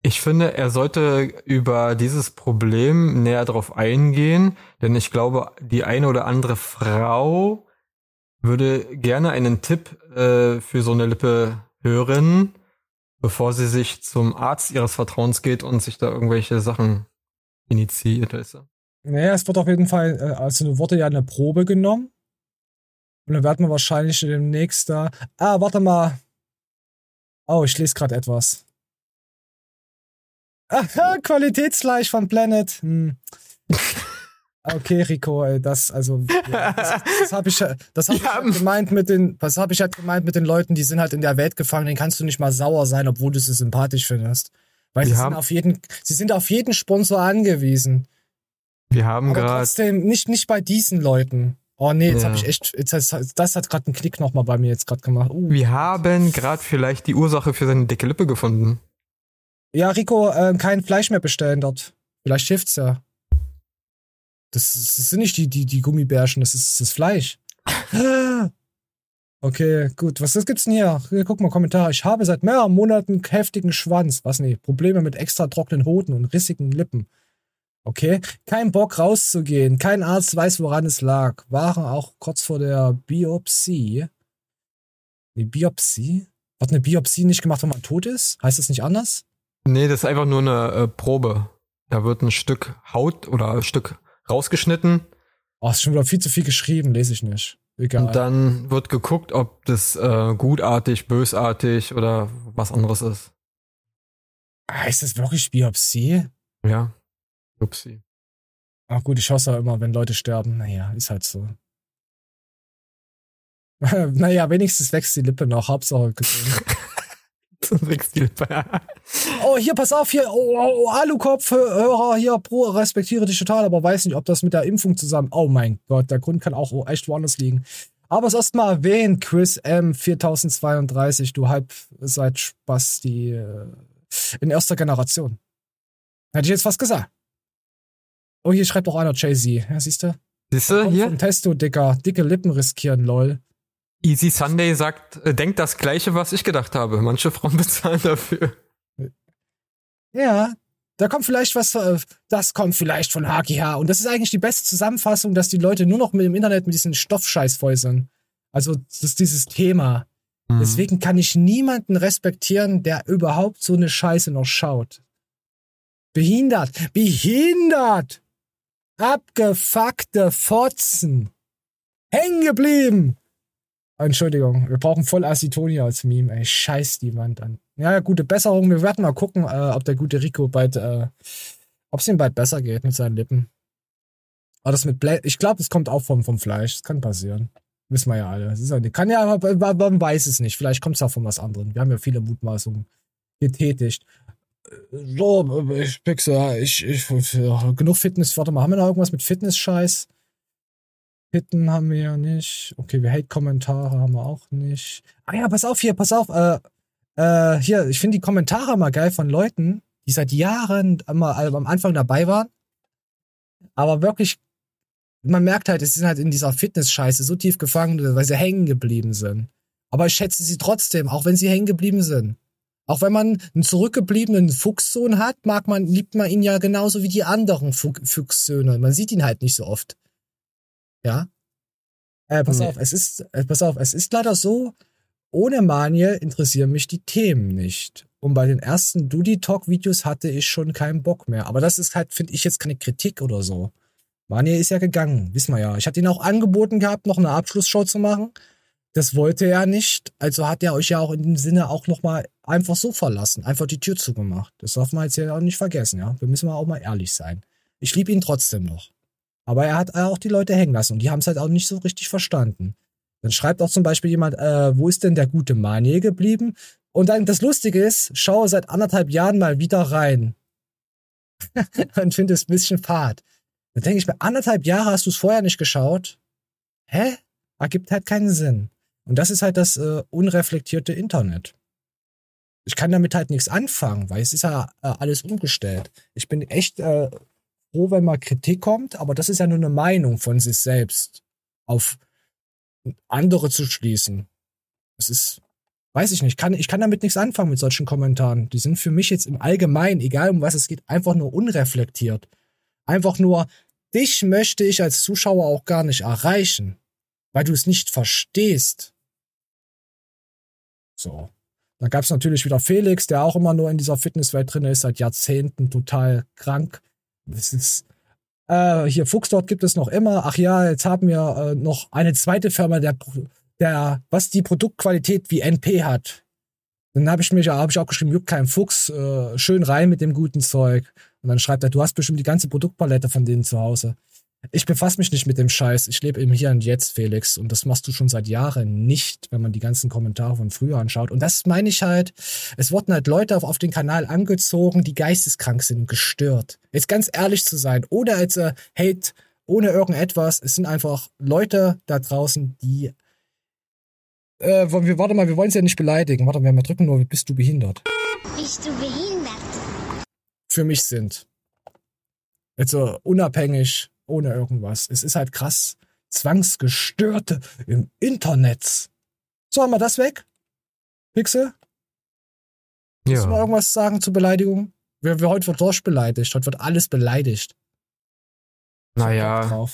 Ich finde, er sollte über dieses Problem näher drauf eingehen, denn ich glaube, die eine oder andere Frau würde gerne einen Tipp äh, für so eine Lippe hören, bevor sie sich zum Arzt ihres Vertrauens geht und sich da irgendwelche Sachen initiiert. Weißt du? Naja, es wird auf jeden Fall, äh, also wurde ja eine Probe genommen. Und dann werden wir wahrscheinlich demnächst da. Ah, warte mal. Oh, ich lese gerade etwas. Aha, Qualitätsgleich von Planet. Hm. Okay, Rico, ey, das, also, ja, das, das habe ich, das hab ich Ja. halt gemeint mit den, das habe ich halt gemeint mit den Leuten, die sind halt in der Welt gefangen, denen kannst du nicht mal sauer sein, obwohl du sie sympathisch findest. Weil sie sind auf jeden, sie sind auf jeden Sponsor angewiesen. Wir haben gerade trotzdem, nicht, nicht bei diesen Leuten. Oh nee, jetzt Ja. habe ich echt, jetzt, das, das hat gerade einen Klick nochmal bei mir jetzt gerade gemacht. Uh. wir haben gerade vielleicht die Ursache für seine dicke Lippe gefunden. Ja, Rico, äh, kein Fleisch mehr bestellen dort. Vielleicht hilft's ja. Das, das sind nicht die, die, die Gummibärchen, das ist das Fleisch. Okay, gut. Was gibt's denn hier? Hier, Guck mal, Kommentar. Ich habe seit mehreren Monaten heftigen Schwanz. Was nee? Probleme mit extra trockenen Hoden und rissigen Lippen. Okay. Kein Bock rauszugehen. Kein Arzt weiß, woran es lag. Waren auch kurz vor der Biopsie. Die Biopsie? Wird eine Biopsie nicht gemacht, wenn man tot ist? Heißt das nicht anders? Nee, das ist einfach nur eine äh, Probe. Da wird ein Stück Haut oder ein Stück rausgeschnitten Oh, ist schon wieder viel zu viel geschrieben, lese ich nicht. Egal. und dann wird geguckt, ob das äh, gutartig, bösartig oder was anderes ist. heißt das wirklich Biopsie? Ja. Upsi. Ach gut, ich hasse ja immer, wenn Leute sterben. Naja, ist halt so. naja, wenigstens wächst die Lippe noch. Hauptsache gesund. Zum Sechstil. oh, hier, pass auf, hier. Oh, oh, oh Alukopf-Hörer hier. Pro, respektiere dich total, aber weiß nicht, ob das mit der Impfung zusammen. Oh mein Gott, der Grund kann auch echt woanders liegen. Aber es erst mal erwähnt, Chris M. 4032, du halbseit Spasti äh, in erster Generation. Hätte ich jetzt fast gesagt. Oh, hier schreibt auch einer Jay-Z. Ja, siehst du? Siehst du hier? Testo, Dicker. Dicke Lippen riskieren, lol. Easy Sunday sagt, äh, denkt das Gleiche, was ich gedacht habe. Manche Frauen bezahlen dafür. Ja, da kommt vielleicht was, äh, das kommt vielleicht von HGH. Und das ist eigentlich die beste Zusammenfassung, dass die Leute nur noch mit dem Internet mit diesem Stoffscheiß sind. Also, das ist dieses Thema. Mhm. Deswegen kann ich niemanden respektieren, der überhaupt so eine Scheiße noch schaut. Behindert. Behindert. Abgefuckte Fotzen. Hängen geblieben. Entschuldigung, wir brauchen voll Acetonia als Meme, ey. Scheiß die Wand an. Ja, gute Besserung. Wir werden mal gucken, äh, ob der gute Rico bald, äh, ob es ihm bald besser geht mit seinen Lippen. Aber das mit Blä ich glaube, das kommt auch vom, vom Fleisch. Das kann passieren. Wissen wir ja alle. Das ist ja, kann ja, aber man weiß es nicht. Vielleicht kommt es auch von was anderem. Wir haben ja viele Mutmaßungen getätigt. So, ich Pixel, ich, ich, ja, genug Fitness. Warte mal, haben wir noch irgendwas mit Fitness-Scheiß? Hitten haben wir ja nicht. Okay, wir Hate-Kommentare haben wir auch nicht. Ah ja, pass auf hier, pass auf. Äh, äh, hier, ich finde die Kommentare mal geil von Leuten, die seit Jahren immer am Anfang dabei waren. Aber wirklich, man merkt halt, es sind halt in dieser Fitness-Scheiße so tief gefangen, weil sie hängen geblieben sind. Aber ich schätze sie trotzdem, auch wenn sie hängen geblieben sind. Auch wenn man einen zurückgebliebenen Fuchssohn hat, mag man, liebt man ihn ja genauso wie die anderen Fu Fuchssöhne. Man sieht ihn halt nicht so oft. Ja. Äh, pass Nee. auf, es ist, äh, pass auf, es ist leider so, ohne Manie interessieren mich die Themen nicht. Und bei den ersten Doody Talk Videos hatte ich schon keinen Bock mehr. Aber das ist halt, finde ich jetzt keine Kritik oder so. Manie ist ja gegangen, wissen wir ja. Ich hatte ihn auch angeboten gehabt, noch eine Abschlussshow zu machen. Das wollte er nicht. Also hat er euch ja auch in dem Sinne auch nochmal einfach so verlassen. Einfach die Tür zugemacht. Das darf man jetzt ja auch nicht vergessen, ja. Wir müssen auch mal ehrlich sein. Ich liebe ihn trotzdem noch. Aber er hat auch die Leute hängen lassen und die haben es halt auch nicht so richtig verstanden. Dann schreibt auch zum Beispiel jemand, äh, wo ist denn der gute Manier geblieben? Und dann das Lustige ist, schaue seit anderthalb Jahren mal wieder rein. und finde es ein bisschen fad. Dann denke ich mir, anderthalb Jahre hast du es vorher nicht geschaut? Hä? Ergibt halt keinen Sinn. Und das ist halt das äh, unreflektierte Internet. Ich kann damit halt nichts anfangen, weil es ist ja äh, alles umgestellt. Ich bin echt äh, froh, wenn mal Kritik kommt, aber das ist ja nur eine Meinung von sich selbst auf andere zu schließen. Es ist, weiß ich nicht, kann, ich kann damit nichts anfangen mit solchen Kommentaren. Die sind für mich jetzt im Allgemeinen, egal um was es geht, einfach nur unreflektiert. Einfach nur, dich möchte ich als Zuschauer auch gar nicht erreichen, weil du es nicht verstehst. So. Da gab es natürlich wieder Felix, der auch immer nur in dieser Fitnesswelt drin ist, seit Jahrzehnten total krank. Das ist, äh, hier Fuchsdort gibt es noch immer. Ach ja, jetzt haben wir äh, noch eine zweite Firma, der, der, was die Produktqualität wie NP hat. Dann habe ich mich, ich auch geschrieben, juckt kein Fuchs, äh, schön rein mit dem guten Zeug. Und dann schreibt er, du hast bestimmt die ganze Produktpalette von denen zu Hause. Ich befasse mich nicht mit dem Scheiß. Ich lebe im Hier und Jetzt, Felix. Und das machst du schon seit Jahren nicht, wenn man die ganzen Kommentare von früher anschaut. Und das meine ich halt. Es wurden halt Leute auf, auf den Kanal angezogen, die geisteskrank sind und gestört. Jetzt ganz ehrlich zu sein, ohne als äh, Hate, ohne irgendetwas. Es sind einfach Leute da draußen, die. Äh, wir, warte mal, wir wollen es ja nicht beleidigen. Warte mal, wir drücken nur, bist du behindert? Bist du behindert? Für mich sind. Also unabhängig, ohne irgendwas. Es ist halt krass. Zwangsgestörte im Internet. So, haben wir das weg? Pixel? Willst du mal Ja. irgendwas sagen zur Beleidigung? Wir, wir, heute wird Dorsch beleidigt. Heute wird alles beleidigt. Naja.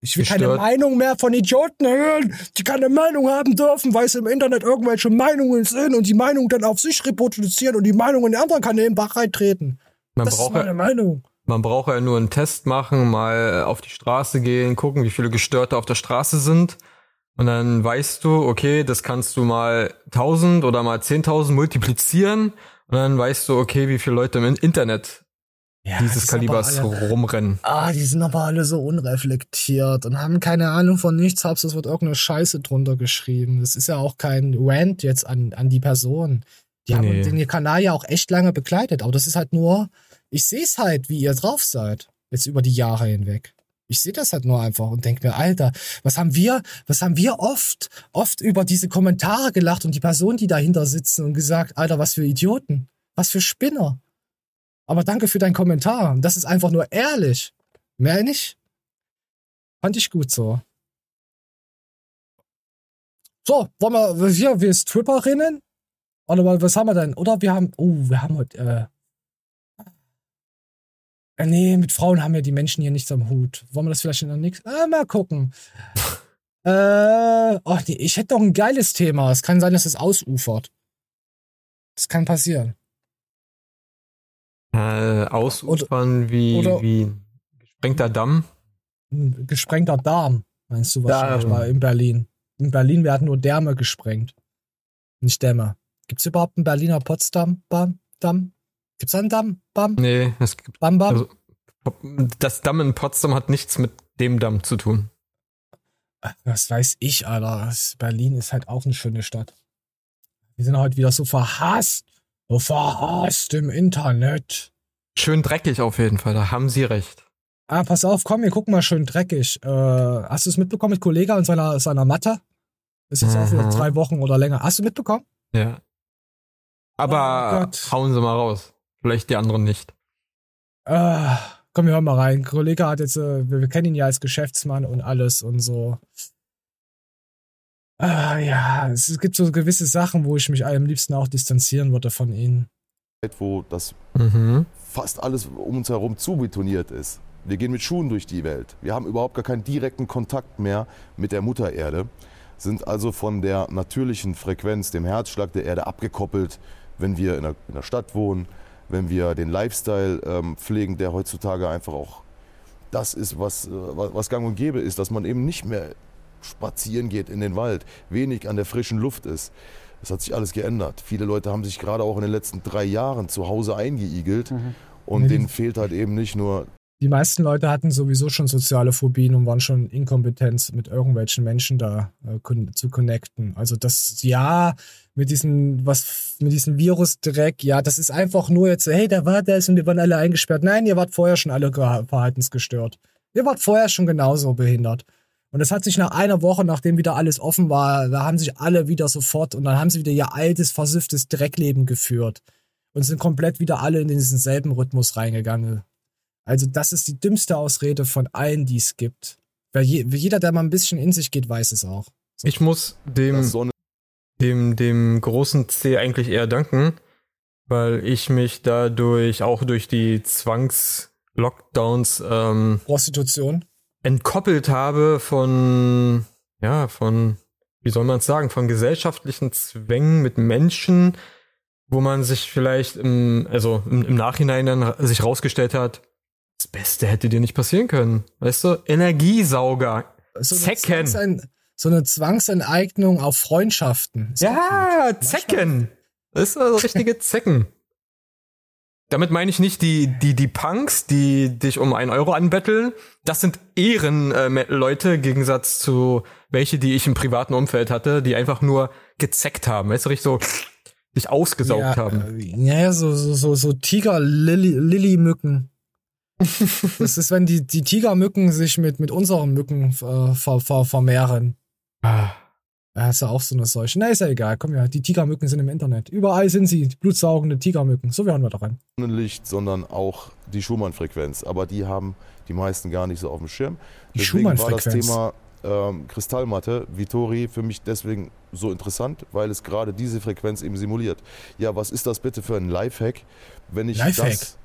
Ich will keine Gestört. Meinung mehr von Idioten hören, die keine Meinung haben dürfen, weil es im Internet irgendwelche Meinungen sind und die Meinung dann auf sich reproduzieren und die Meinungen der anderen Kanälen Bach reintreten. man das ist braucht, meine ja, Meinung. Man braucht ja nur einen Test machen, mal auf die Straße gehen, gucken, wie viele Gestörte auf der Straße sind. Und dann weißt du, okay, das kannst du mal 1000 oder mal 10.000 multiplizieren. Und dann weißt du, okay, wie viele Leute im Internet Ja, die dieses aber Kalibers alle- rumrennen. Ah, die sind aber alle so unreflektiert und haben keine Ahnung von nichts. Hauptsache es wird irgendeine Scheiße drunter geschrieben. Das ist ja auch kein Rant jetzt an, an die Person. Die haben Nee. den Kanal ja auch echt lange begleitet. Aber das ist halt nur, ich sehe es halt, wie ihr drauf seid. Jetzt über die Jahre hinweg. Ich sehe das halt nur einfach und denke mir, Alter, was haben wir, was haben wir oft, oft über diese Kommentare gelacht und die Personen, die dahinter sitzen und gesagt, Alter, was für Idioten, was für Spinner. Aber danke für deinen Kommentar. Das ist einfach nur ehrlich. Mehr nicht. Fand ich gut so. So, wollen wir hier, wir Stripperinnen? Oder wa- was haben wir denn? Oder wir haben, oh, wir haben heute, äh, nee, mit Frauen haben ja die Menschen hier nichts am Hut. Wollen wir das vielleicht in der nächsten, äh, mal gucken. äh, oh nee, ich hätte doch ein geiles Thema. Es kann sein, dass es ausufert. Das kann passieren. Äh, ausufern wie, oder- wie gesprengter Damm. Ein gesprengter Darm, meinst du wahrscheinlich Darm. mal in Berlin. In Berlin werden nur Därme gesprengt. Nicht Dämme. Gibt's überhaupt einen Berliner Potsdam? Bam, Damm? Gibt's da einen Damm? Bam, Nee, es gibt, bam, bam? also, das Damm in Potsdam hat nichts mit dem Damm zu tun. Was weiß ich, Alter. Das- Berlin ist halt auch eine schöne Stadt. Wir sind heute wieder so verhasst. So verhasst im Internet. Schön dreckig auf jeden Fall, da haben sie recht. Ah, pass auf, komm, wir gucken mal schön dreckig. Äh, hast du es mitbekommen mit Kollega und seiner, seiner Matte? Ist jetzt auch wieder Mhm. drei Wochen oder länger. Hast du mitbekommen? Ja. Oh Aber Gott. hauen sie mal raus. Vielleicht die anderen nicht. Ah, komm, wir hören mal rein. Kollege hat jetzt, äh, wir, wir kennen ihn ja als Geschäftsmann und alles und so. Ah, ja, es gibt so gewisse Sachen, wo ich mich am liebsten auch distanzieren würde von ihnen. wo das Mhm. fast alles um uns herum zubetoniert ist. Wir gehen mit Schuhen durch die Welt. Wir haben überhaupt gar keinen direkten Kontakt mehr mit der Mutter Erde, sind also von der natürlichen Frequenz, dem Herzschlag der Erde abgekoppelt, wenn wir in der, in der Stadt wohnen, wenn wir den Lifestyle ähm, pflegen, der heutzutage einfach auch das ist, was, äh, was gang und gäbe ist, dass man eben nicht mehr spazieren geht in den Wald, wenig an der frischen Luft ist. Das hat sich alles geändert. Viele Leute haben sich gerade auch in den letzten drei Jahren zu Hause eingeigelt und Ja, die- denen fehlt halt eben nicht nur Die meisten Leute hatten sowieso schon soziale Phobien und waren schon inkompetent, mit irgendwelchen Menschen da äh, zu connecten. Also das, ja, mit diesem, was, mit diesem Virusdreck, ja, das ist einfach nur jetzt, hey, da war das und wir waren alle eingesperrt. Nein, ihr wart vorher schon alle ge- verhaltensgestört. Ihr wart vorher schon genauso behindert. Und das hat sich nach einer Woche, nachdem wieder alles offen war, da haben sich alle wieder sofort und dann haben sie wieder ihr altes, versüfftes Dreckleben geführt und sind komplett wieder alle in diesen selben Rhythmus reingegangen. Also das ist die dümmste Ausrede von allen, die es gibt. Weil je, jeder, der mal ein bisschen in sich geht, weiß es auch. Ich muss dem, dem, dem großen C eigentlich eher danken, weil ich mich dadurch auch durch die Zwangs-Lockdowns ähm, Prostitution. entkoppelt habe von, ja, von, wie soll man es sagen, von gesellschaftlichen Zwängen mit Menschen, wo man sich vielleicht im, also im, im Nachhinein dann sich rausgestellt hat, das Beste hätte dir nicht passieren können. Weißt du? Energiesauger. So Zecken. So eine Zwangsenteignung auf Freundschaften. Ist Ja, Zecken. Das ist also richtige Zecken. Damit meine ich nicht die, die, die Punks, die dich um einen Euro anbetteln. Das sind Ehrenleute, im Gegensatz zu welche, die ich im privaten Umfeld hatte, die einfach nur gezeckt haben. Weißt du, richtig so dich ausgesaugt ja, haben. äh, Ja, so, so, so, so Tiger-Lilly-Mücken. das ist, wenn die, die Tigermücken sich mit, mit unseren Mücken äh, ver, ver, vermehren. Ah. Da ist ja auch so eine Seuche. Na, ist ja egal. Komm ja, die Tigermücken sind im Internet. Überall sind sie, die blutsaugende Tigermücken. So, wir hören wir daran. Sonnenlicht, sondern auch die Schumann-Frequenz. Aber die haben die meisten gar nicht so auf dem Schirm. Die Deswegen war das Schumann-Frequenz. Thema ähm, Kristallmatte, Vittori, für mich deswegen so interessant, weil es gerade diese Frequenz eben simuliert. Ja, was ist das bitte für ein Lifehack, wenn ich Lifehack? das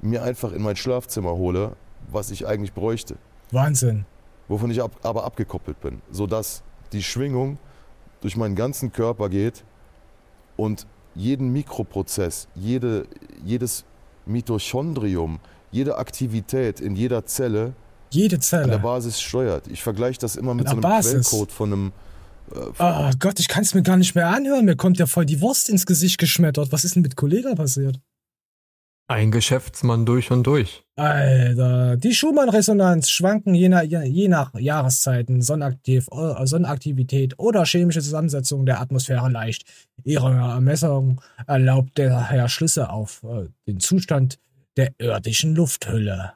mir einfach in mein Schlafzimmer hole, was ich eigentlich bräuchte, Wahnsinn. wovon ich ab, aber abgekoppelt bin, sodass die Schwingung durch meinen ganzen Körper geht und jeden Mikroprozess, jede, jedes Mitochondrium, jede Aktivität in jeder Zelle Jede an der Zelle. Basis steuert. Ich vergleiche das immer mit so einem Basis. Quellcode von einem. Äh, Oh Gott, ich kann es mir gar nicht mehr anhören. Mir kommt ja voll die Wurst ins Gesicht geschmettert. Was ist denn mit Kollega passiert? Ein Geschäftsmann durch und durch. Alter, die Schumann-Resonanz schwanken je nach, je nach Jahreszeiten, Sonnenaktiv, äh, Sonnenaktivität oder chemische Zusammensetzung der Atmosphäre leicht. Ihre Ermessung erlaubt daher Schlüsse auf äh, den Zustand der irdischen Lufthülle.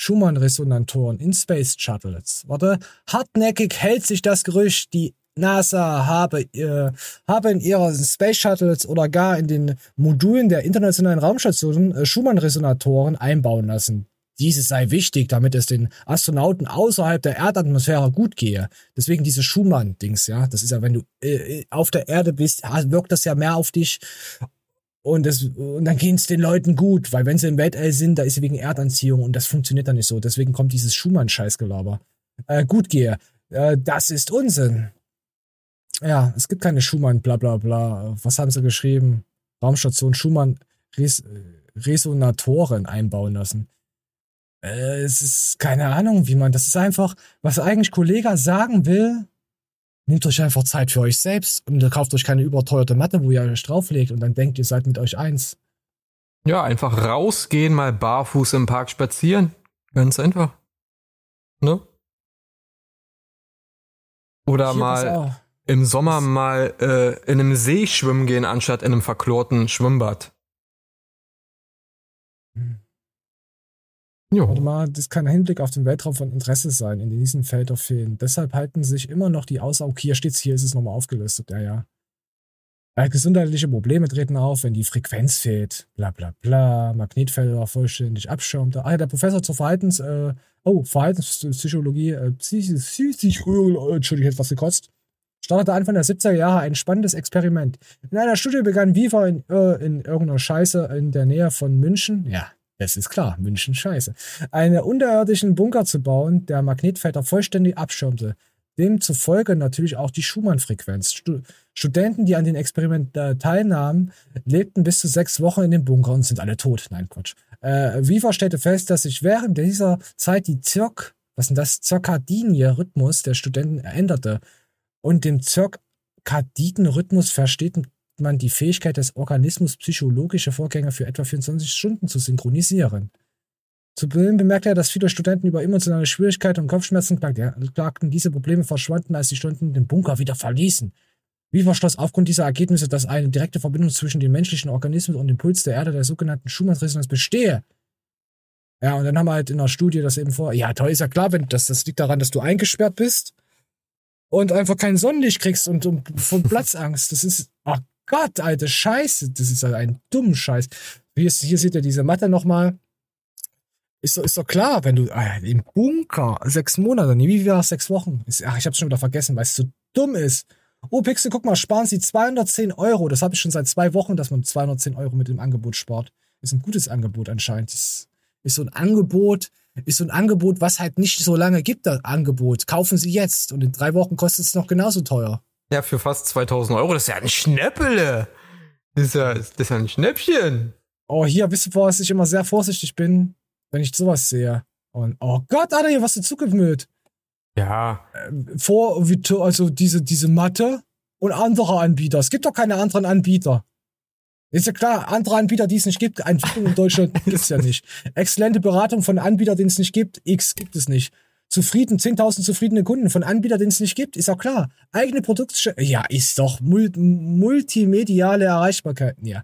Schumann-Resonantoren in Space Shuttles. Warte, hartnäckig hält sich das Gerücht, die NASA habe, äh, habe in ihren Space Shuttles oder gar in den Modulen der internationalen Raumstationen äh, Schumann-Resonatoren einbauen lassen. Dieses sei wichtig, damit es den Astronauten außerhalb der Erdatmosphäre gut gehe. Deswegen diese Schumann-Dings, ja. Das ist ja, wenn du äh, auf der Erde bist, wirkt das ja mehr auf dich. Und, das, und dann geht's den Leuten gut, weil wenn sie im Weltall sind, da ist sie wegen Erdanziehung und das funktioniert dann nicht so. Deswegen kommt dieses Schumann-Scheißgelaber. Äh, gut gehe. Äh, das ist Unsinn. Ja, es gibt keine Schumann, bla bla bla. Was haben sie geschrieben? Raumstation Schumann Res Resonatoren einbauen lassen. Äh, es ist keine Ahnung, wie man, das ist einfach, was eigentlich Kollega sagen will, nehmt euch einfach Zeit für euch selbst und kauft euch keine überteuerte Matte, wo ihr euch drauflegt und dann denkt, ihr seid mit euch eins. Ja, einfach rausgehen, mal barfuß im Park spazieren. Ganz einfach. Ne? Oder Hier, mal. Im Sommer mal äh, in einem See schwimmen gehen, anstatt in einem verklorten Schwimmbad. Hm. Warte Jo. mal, das kann ein Hinblick auf den Weltraum von Interesse sein, in diesen Felder fehlen. Deshalb halten sich immer noch die Außer, okay, hier steht's, hier ist es nochmal aufgelistet, ja, ja. Weil gesundheitliche Probleme treten auf, wenn die Frequenz fehlt. Bla bla bla. Magnetfelder vollständig abschirmt. Ah, ja, der Professor zur Verhaltens, äh, oh, Verhaltenspsychologie, äh, Psych Psychologie, äh, Entschuldigung, ich hätte was gekotzt. Startete Anfang der 70er Jahre ein spannendes Experiment. In einer Studie begann Viva in, äh, in irgendeiner Scheiße in der Nähe von München. Ja, es ist klar, München Scheiße. Einen unterirdischen Bunker zu bauen, der Magnetfelder vollständig abschirmte. Demzufolge natürlich auch die Schumann-Frequenz. Stu Studenten, die an den Experiment äh, teilnahmen, lebten bis zu sechs Wochen in dem Bunker und sind alle tot. Nein, Quatsch. Äh, Viva stellte fest, dass sich während dieser Zeit die Zirk, was denn das, zirkadinie Rhythmus der Studenten änderte. Und dem zirkadiden Rhythmus versteht man die Fähigkeit des Organismus, psychologische Vorgänge für etwa 24 Stunden zu synchronisieren. Zu Beginn bemerkte er, dass viele Studenten über emotionale Schwierigkeiten und Kopfschmerzen klagten. Diese Probleme verschwanden, als die Studenten den Bunker wieder verließen. Wie schloss aufgrund dieser Ergebnisse, dass eine direkte Verbindung zwischen dem menschlichen Organismus und dem Puls der Erde, der sogenannten Schumann-Resonanz, bestehe. Ja, und dann haben wir halt in der Studie das eben vor. Ja, toll, ist ja klar, wenn das, das liegt daran, dass du eingesperrt bist und einfach kein Sonnenlicht kriegst und, und von Platzangst. Das ist, oh Gott, alte Scheiße. Das ist halt ein dummer Scheiß. Hier, hier seht ihr diese Matte nochmal. Ist doch, ist doch klar, wenn du ah, im Bunker sechs Monate, nee, wie war es, sechs Wochen? Ist, ach, ich hab's schon wieder vergessen, weil es so dumm ist. Oh, Pixel, guck mal, sparen Sie 210 Euro. Das habe ich schon seit zwei Wochen, dass man 210 Euro mit dem Angebot spart. Ist ein gutes Angebot anscheinend. Ist, ist so ein Angebot, ist so ein Angebot, was halt nicht so lange gibt, das Angebot. Kaufen Sie jetzt und in drei Wochen kostet es noch genauso teuer. Ja, für fast 2000 Euro, das ist ja ein Schnäppele. Das ist ja, das ist ja ein Schnäppchen. Oh, hier, wisst ihr, was ich immer sehr vorsichtig bin? wenn ich sowas sehe. Und oh Gott, Alter, hier was dazu gemüht. Ja. Vor, also diese, diese Matte und andere Anbieter. Es gibt doch keine anderen Anbieter. Ist ja klar, andere Anbieter, die es nicht gibt, Entwicklung in Deutschland gibt's ja nicht. Exzellente Beratung von Anbietern, den es nicht gibt, X gibt es nicht. Zufrieden, 10.000 zufriedene Kunden von Anbietern, den es nicht gibt, ist auch klar. Eigene Produkte, ja, ist doch multimediale Erreichbarkeiten, ja.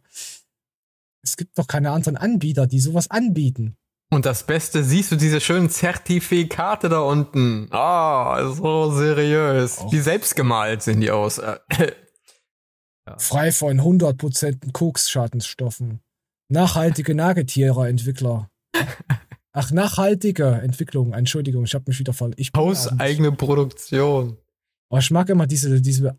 Es gibt doch keine anderen Anbieter, die sowas anbieten. Und das Beste, siehst du diese schönen Zertifikate da unten? Ah, so seriös. Oh. Wie selbst gemalt sehen die aus. Ja. Frei von 100% Koks-Schadensstoffen. Nachhaltige Nagetiere-Entwickler. Ach, nachhaltige Entwicklung. Entschuldigung, ich habe mich wieder verletzt. Hauseigene Produktion. Oh, ich mag immer diese, diese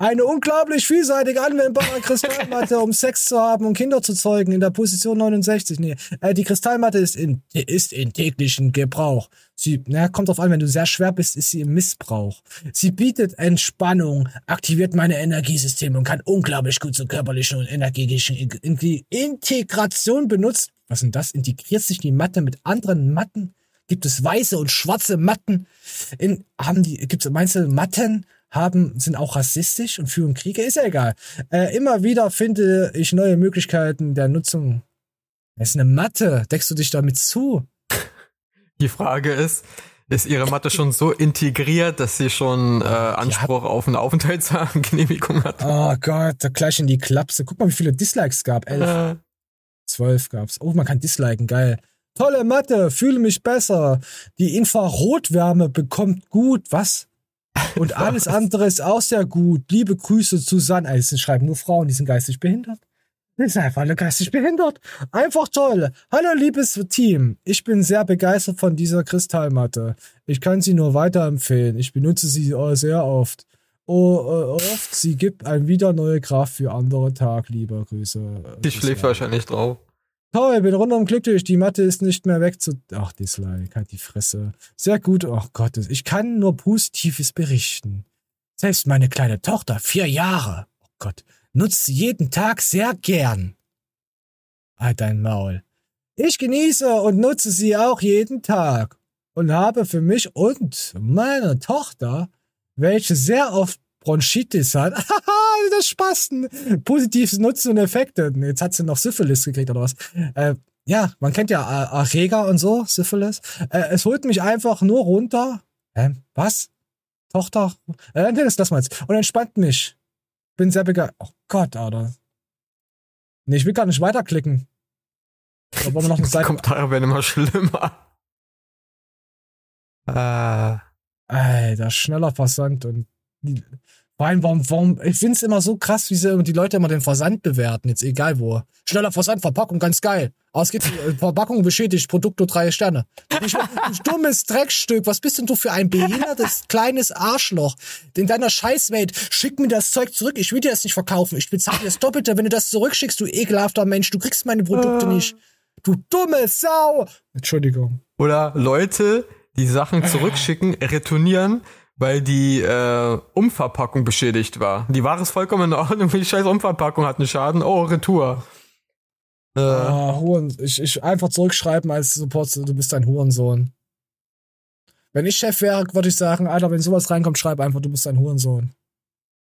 eine unglaublich vielseitig anwendbare Kristallmatte, um Sex zu haben und Kinder zu zeugen in der Position 69. Nee, äh, die Kristallmatte ist in, ist in täglichen Gebrauch. Sie, na, kommt drauf an, wenn du sehr schwer bist, ist sie im Missbrauch. Sie bietet Entspannung, aktiviert meine Energiesysteme und kann unglaublich gut zur körperlichen und energetischen Integration benutzt. Was sind das? Integriert sich die Matte mit anderen Matten? Gibt es weiße und schwarze Matten? In, haben die, gibt es, meinst du, Matten? Haben, sind auch rassistisch und führen Kriege, ist ja egal. Äh, immer wieder finde ich neue Möglichkeiten der Nutzung. Es ist eine Matte. Deckst du dich damit zu? Die Frage ist, ist ihre Matte schon so integriert, dass sie schon äh, Anspruch auf eine Aufenthaltsgenehmigung hat? Oh Gott, da gleich in die Klapse. Guck mal, wie viele Dislikes es gab. Elf. Äh. Zwölf gab's. Oh, man kann disliken, geil. Tolle Matte, fühle mich besser. Die Infrarotwärme bekommt gut, was? Und alles andere ist auch sehr gut. Liebe Grüße, Susanne. Es schreiben nur Frauen, die sind geistig behindert. Die sind einfach alle geistig behindert. Einfach toll. Hallo, liebes Team. Ich bin sehr begeistert von dieser Kristallmatte. Ich kann sie nur weiterempfehlen. Ich benutze sie sehr oft. Oh, äh, oft. Sie gibt ein wieder neue Kraft für andere Tag. Liebe Grüße. Die schläft wahrscheinlich drauf. Toll, bin rundum glücklich. Die Matte ist nicht mehr weg zu. Ach, Dislike, halt die Fresse. Sehr gut. Ach Gott, ich kann nur Positives berichten. Selbst meine kleine Tochter, vier Jahre, oh Gott, nutzt sie jeden Tag sehr gern. Halt dein Maul. Ich genieße und nutze sie auch jeden Tag und habe für mich und meine Tochter, welche sehr oft Bronchitis hat. das Spasten. Positives Nutzen und Effekte. Jetzt hat sie noch Syphilis gekriegt oder was. Äh, ja, man kennt ja Erreger und so, Syphilis. Äh, es holt mich einfach nur runter. Äh, was? Tochter? Äh, nee, das lass mal jetzt. Und entspannt mich. Bin sehr begeistert. Oh Gott, Alter. Nee, ich will gar nicht weiterklicken. Da wollen wir noch eine Seite. Kommentare werden immer schlimmer. Äh. Alter, schneller Versand und Vor allem, warum, warum, ich find's immer so krass, wie sie die Leute immer den Versand bewerten, jetzt egal wo. Schneller Versand, Verpackung, ganz geil. Aber es geht, äh, Verpackung beschädigt, Produkt nur drei Sterne. Ich, du dummes Dreckstück, was bist denn du für ein behindertes, kleines Arschloch? In deiner Scheißwelt, schick mir das Zeug zurück, ich will dir das nicht verkaufen, ich bezahle dir das Doppelte, wenn du das zurückschickst, du ekelhafter Mensch, du kriegst meine Produkte nicht. Du dumme Sau! Entschuldigung. Oder Leute, die Sachen zurückschicken, retournieren, weil die äh, Umverpackung beschädigt war. Die Ware ist vollkommen in Ordnung, die scheiß Umverpackung hat einen Schaden. Oh, Retour. Äh, Ah, Huren, ich, ich einfach zurückschreiben als Support, du bist ein Hurensohn. Wenn ich Chef wäre, würde ich sagen, Alter, wenn sowas reinkommt, schreib einfach, du bist ein Hurensohn.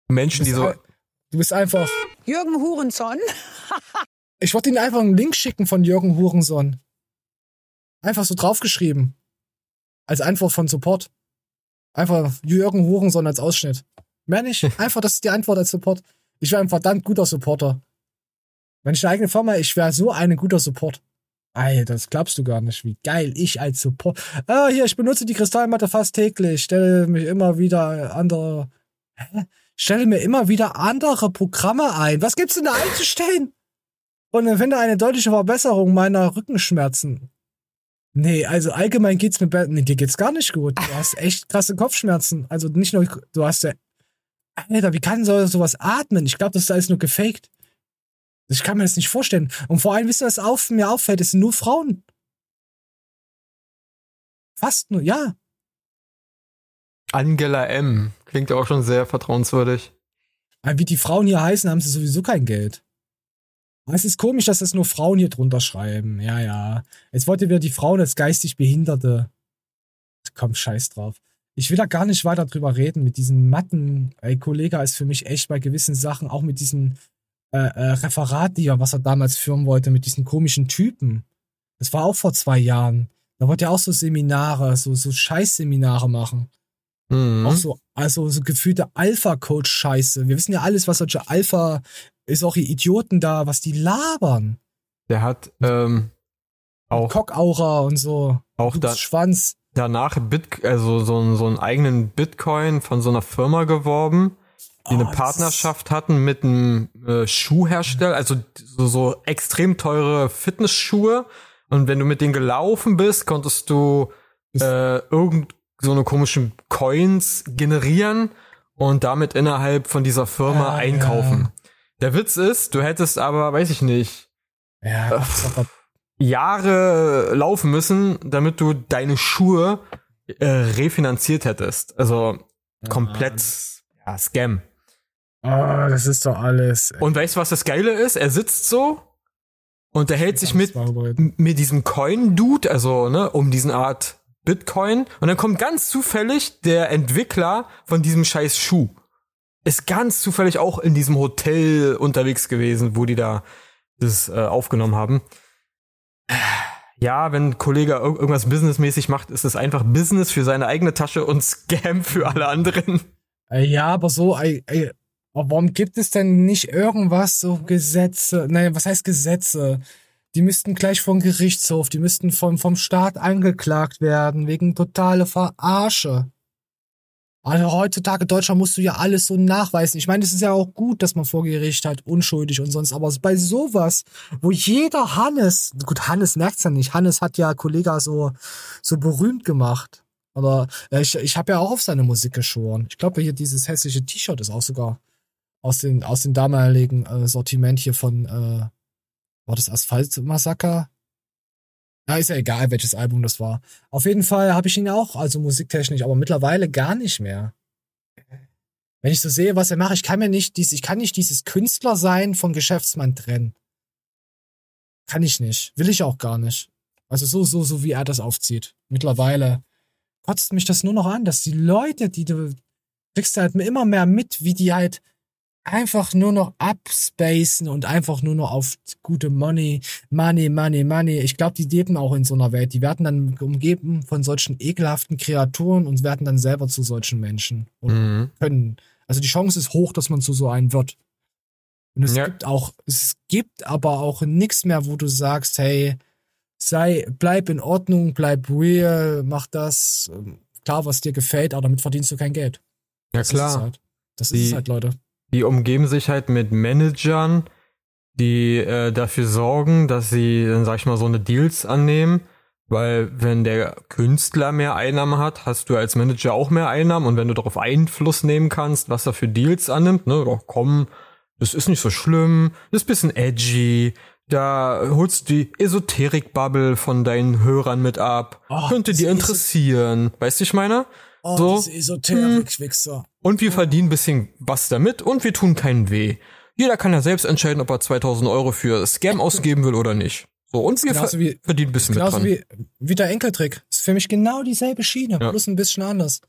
Menschen, die so. Du bist einfach. Jürgen Hurenson. Ich wollte ihnen einfach einen Link schicken von Jürgen Hurensohn. Einfach so draufgeschrieben. Als Antwort von Support. Einfach Jürgen Hurensohn als Ausschnitt. Mehr nicht. Einfach, das ist die Antwort als Support. Ich wäre ein verdammt guter Supporter. Wenn ich eine eigene Firma, ich wäre so ein guter Support. Alter, das glaubst du gar nicht, wie geil ich als Support. Ah, hier, ich benutze die Kristallmatte fast täglich, stelle mich immer wieder andere. Hä? Stelle mir immer wieder andere Programme ein. Was gibt's denn da einzustellen? Und empfinde eine deutliche Verbesserung meiner Rückenschmerzen. Nee, also allgemein geht's mir besser. Nee, dir geht's gar nicht gut. Du hast echt krasse Kopfschmerzen. Also nicht nur, du hast ja. Alter, wie kann so sowas atmen? Ich glaube, das ist alles nur gefaked. Ich kann mir das nicht vorstellen. Und vor allem, wisst ihr, was auf, mir auffällt, es sind nur Frauen. Fast nur, ja. Angela M. Klingt ja auch schon sehr vertrauenswürdig. Aber Wie die Frauen hier heißen, haben sie sowieso kein Geld. Es ist komisch, dass das nur Frauen hier drunter schreiben. Ja, ja. Jetzt wollt ihr wieder die Frauen als geistig Behinderte. Komm, scheiß drauf. Ich will da gar nicht weiter drüber reden mit diesen Matten. Ey, Kollege ist für mich echt bei gewissen Sachen, auch mit diesen äh, äh, Referat, die er, was er damals führen wollte, mit diesen komischen Typen. Das war auch vor zwei Jahren. Da wollte er auch so Seminare, so, so Scheißseminare machen. Mhm. Auch so, also so gefühlte Alpha-Coach-Scheiße. Wir wissen ja alles, was solche Alpha, ist auch die Idioten da, was die labern. Der hat ähm, auch, Cockaura und so. auch da, Schwanz. danach Bit, also so, einen- so einen eigenen Bitcoin von so einer Firma geworben, die Oh, eine Partnerschaft hatten mit einem äh, Schuhhersteller, also so, so extrem teure Fitnessschuhe. Und wenn du mit denen gelaufen bist, konntest du äh, irgend so eine komischen Coins generieren und damit innerhalb von dieser Firma Ah, einkaufen. ja. Der Witz ist, du hättest aber, weiß ich nicht, Ja, aber- Jahre laufen müssen, damit du deine Schuhe äh, refinanziert hättest. Also komplett ja, Scam. oh, das ist doch alles. Und weißt du, was das Geile ist? Er sitzt so und er hält sich mit, mit diesem Coin-Dude, also ne, um diesen Art Bitcoin. Und dann kommt ganz zufällig der Entwickler von diesem scheiß Schuh. Ist ganz zufällig auch in diesem Hotel unterwegs gewesen, wo die da das äh, aufgenommen haben. Ja, wenn ein Kollege ir irgendwas businessmäßig macht, ist es einfach Business für seine eigene Tasche und Scam für alle anderen. Äh, Ja, aber so, ey, aber warum gibt es denn nicht irgendwas, so Gesetze? Nein, was heißt Gesetze? Die müssten gleich vom Gerichtshof, die müssten vom, vom Staat angeklagt werden, wegen totale Verarsche. Also heutzutage Deutschland musst du ja alles so nachweisen. Ich meine, es ist ja auch gut, dass man vor Gericht halt unschuldig und sonst, aber bei sowas, wo jeder Hannes, gut, Hannes merkt's ja nicht. Hannes hat ja Kollega so, so berühmt gemacht. Aber äh, ich, ich habe ja auch auf seine Musik geschworen. Ich glaube, hier dieses hässliche T-Shirt ist auch sogar aus den, aus dem damaligen äh, Sortiment hier von, äh, war das Asphalt-Massaker? Ja, ist ja egal, welches Album das war. Auf jeden Fall habe ich ihn auch, also musiktechnisch, aber mittlerweile gar nicht mehr. Wenn ich so sehe, was er macht, ich kann mir nicht dies, ich kann nicht dieses Künstler sein von Geschäftsmann trennen. Kann ich nicht. Will ich auch gar nicht. Also so, so, so wie er das aufzieht. Mittlerweile kotzt mich das nur noch an, dass die Leute, die du kriegst halt immer mehr mit, wie die halt einfach nur noch abspacen und einfach nur noch auf gute Money, Money, Money, Money. Ich glaube, die leben auch in so einer Welt. Die werden dann umgeben von solchen ekelhaften Kreaturen und werden dann selber zu solchen Menschen und Mhm. können. Also die Chance ist hoch, dass man zu so einem wird. Und es Ja. gibt auch, es gibt aber auch nichts mehr, wo du sagst, hey, sei, bleib in Ordnung, bleib real, mach das, ähm, klar, was dir gefällt, aber damit verdienst du kein Geld. Ja Das ist klar. halt. Das Die- ist es halt, Leute. Die umgeben sich halt mit Managern, die äh, dafür sorgen, dass sie, dann sag ich mal, so eine Deals annehmen. Weil wenn der Künstler mehr Einnahmen hat, hast du als Manager auch mehr Einnahmen. Und wenn du darauf Einfluss nehmen kannst, was er für Deals annimmt, ne, doch komm, das ist nicht so schlimm, das ist ein bisschen edgy, da holst du die Esoterik-Bubble von deinen Hörern mit ab. Oh, Könnte dir interessieren. Weißt du, ich meine? So, diese Esoterik-Wichser. und wir verdienen ein bisschen was damit und wir tun keinen weh. Jeder kann ja selbst entscheiden, ob er 2000 Euro für Scam ausgeben will oder nicht. So, und wir ver wie- verdienen ein bisschen mit Genauso dran. wie, wie der Enkeltrick. Ist für mich genau dieselbe Schiene, Ja. bloß ein bisschen anders.